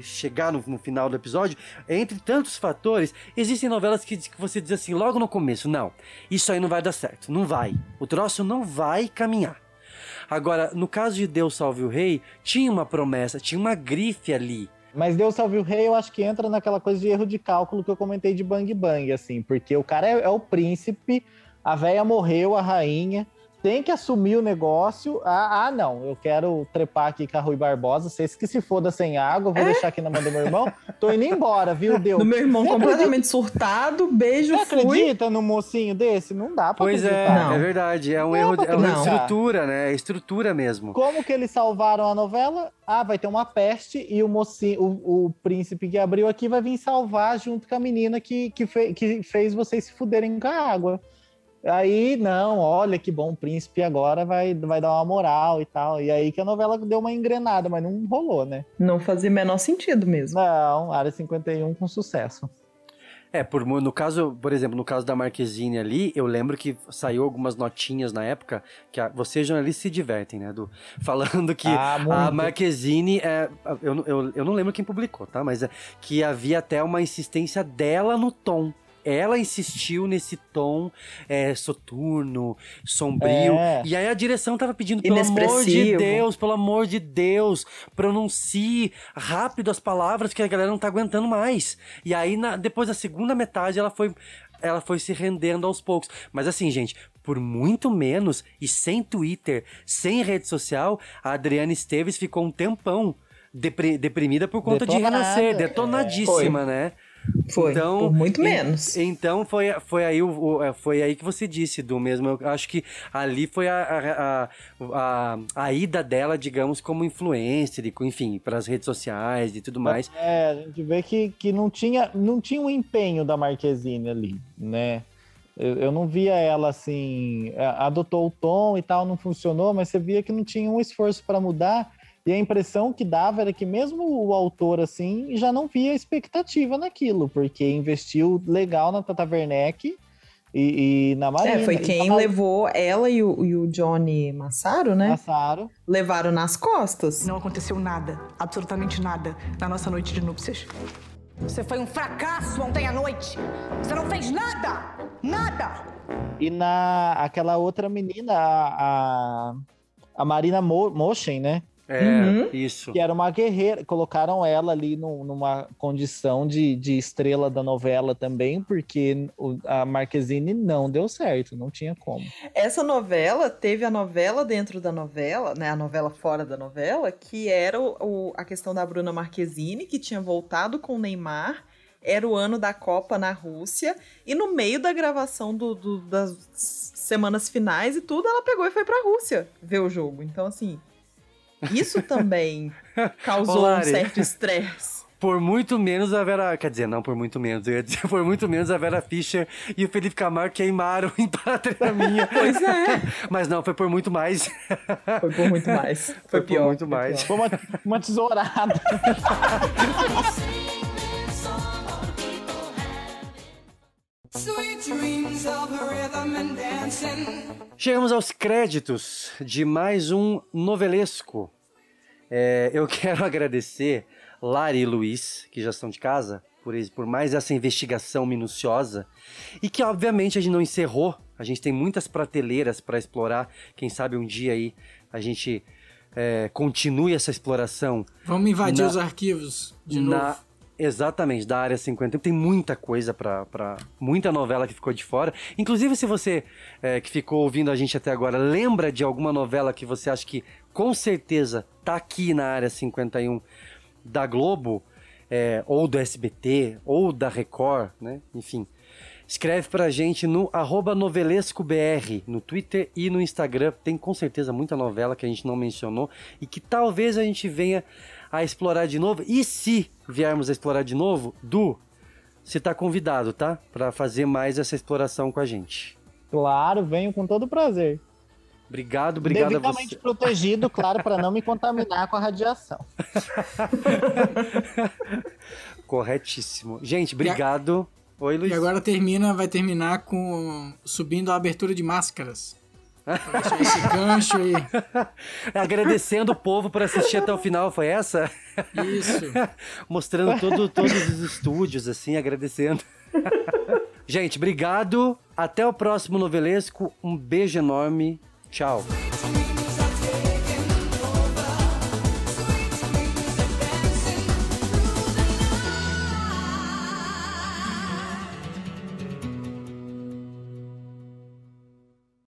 chegar no, no final do episódio, entre tantos fatores, existem novelas que, que você diz assim, logo no começo, não, isso aí não vai dar certo, não vai. O troço não vai caminhar. Agora, no caso de Deus Salve o Rei, tinha uma promessa, tinha uma grife ali. Mas Deus salve o rei, eu acho que entra naquela coisa de erro de cálculo que eu comentei de Bang Bang, assim, porque o cara é, é o príncipe, a véia morreu, a rainha, tem que assumir o negócio. Ah, ah, não, eu quero trepar aqui com a Rui Barbosa, vocês que se foda sem água, vou deixar aqui na mão do meu irmão, tô indo embora, viu, Deus? Do meu irmão Você completamente surtado, beijo, Você fui. acredita num mocinho desse? Não dá pra Pois é, acreditar. é verdade, é um Não erro, é uma estrutura, né? É estrutura mesmo. Como que eles salvaram a novela? Ah, vai ter uma peste e o mocinho, o, o príncipe que abriu aqui vai vir salvar junto com a menina que, que, fe- que fez vocês se fuderem com a água. Aí, não, olha que bom, o príncipe agora vai, vai dar uma moral e tal. E aí que a novela deu uma engrenada, mas não rolou, né? Não fazia menor sentido mesmo. Não, Área 51 com sucesso. É, por, no caso, por exemplo, no caso da Marquezine ali, eu lembro que saiu algumas notinhas na época, que a- vocês jornalistas se divertem, né, do Falando que Ah, a. Marquezine, é, eu, não- eu, eu não lembro quem publicou, tá? Mas é que havia até uma insistência dela no tom. Ela insistiu nesse tom é, soturno, sombrio. É. E aí a direção tava pedindo, pelo amor de. Deus, pelo amor de Deus, pronuncie rápido as palavras que a galera não tá aguentando mais. E aí, na- depois da segunda metade, ela foi. Ela foi se rendendo aos poucos. Mas assim, gente, por muito menos e sem Twitter, sem rede social, a Adriana Esteves ficou um tempão depri- deprimida por conta de renascer, é. detonadíssima, né? Foi, então, por muito en- menos. Então foi, foi, aí, o, o- é, foi aí que você disse, do mesmo. Eu acho que ali foi a, a, a, a, a ida dela, digamos, como influencer, e, enfim, para as redes sociais e tudo mais. É, a gente vê que, que não, tinha, não tinha um empenho da Marquezine ali, né? Eu, eu não via ela assim, adotou o tom e tal, não funcionou, mas você via que não tinha um esforço para mudar. E a impressão que dava era que mesmo o autor assim já não via expectativa naquilo, porque investiu legal na Tata Werneck e, e na Marina. É, foi quem tava- levou ela e o, e o Johnny Massaro, né? Massaro. Levaram nas costas. Não aconteceu nada, absolutamente nada, na nossa noite de núpcias. Você foi um fracasso ontem à noite. Você não fez nada! Nada! E na aquela outra menina, a, a, a Marina Mo, Moschen, né? É, Uhum. isso. Que era uma guerreira. Colocaram ela ali num- numa condição de, de estrela da novela também, porque o- a Marquezine não deu certo, não tinha como. Essa novela teve a novela dentro da novela, né? A novela fora da novela, que era o, o- a questão da Bruna Marquezine, que tinha voltado com o Neymar. Era o ano da Copa na Rússia. E no meio da gravação do- do- das semanas finais e tudo, ela pegou e foi pra Rússia ver o jogo. Então, assim, isso também causou Ô, um certo estresse. Por muito menos a Vera. Quer dizer, não por muito menos. Eu ia dizer, por muito menos a Vera Fischer e o Felipe Camargo queimaram em Pátria Minha. Pois é. Mas não, foi por muito mais. Foi por muito mais. Foi, Foi pior. por muito foi mais. pior. Foi uma, uma tesourada. Chegamos aos créditos de mais um novelesco. É, eu quero agradecer Lari e Luiz, que já estão de casa, por, por mais essa investigação minuciosa. E que, obviamente, a gente não encerrou. A gente tem muitas prateleiras para explorar. Quem sabe um dia aí a gente é, continue essa exploração. Vamos invadir Na- os arquivos de na- novo. Exatamente, da área 50. Tem muita coisa pra. Muita novela que ficou de fora. Inclusive, se você é, que ficou ouvindo a gente até agora lembra de alguma novela que você acha que com certeza tá aqui na área 51 da Globo, é, ou do SBT, ou da Record, né? Enfim. Escreve pra gente no novelescobr, no Twitter e no Instagram. Tem com certeza muita novela que a gente não mencionou e que talvez a gente venha a explorar de novo. E se viermos a explorar de novo, Du, você tá convidado, tá? Pra fazer mais essa exploração com a gente. Claro, venho com todo prazer. Obrigado, obrigado a Devidamente você. protegido, claro, para não me contaminar com a radiação. Corretíssimo. Gente, obrigado. Oi, Luiz. E agora termina, vai terminar com subindo a abertura de máscaras. Esse gancho aí. Agradecendo o povo por assistir até o final, foi essa? Isso. Mostrando todo, todos os estúdios, assim, agradecendo. Gente, obrigado. Até o próximo novelesco. Um beijo enorme. Tchau.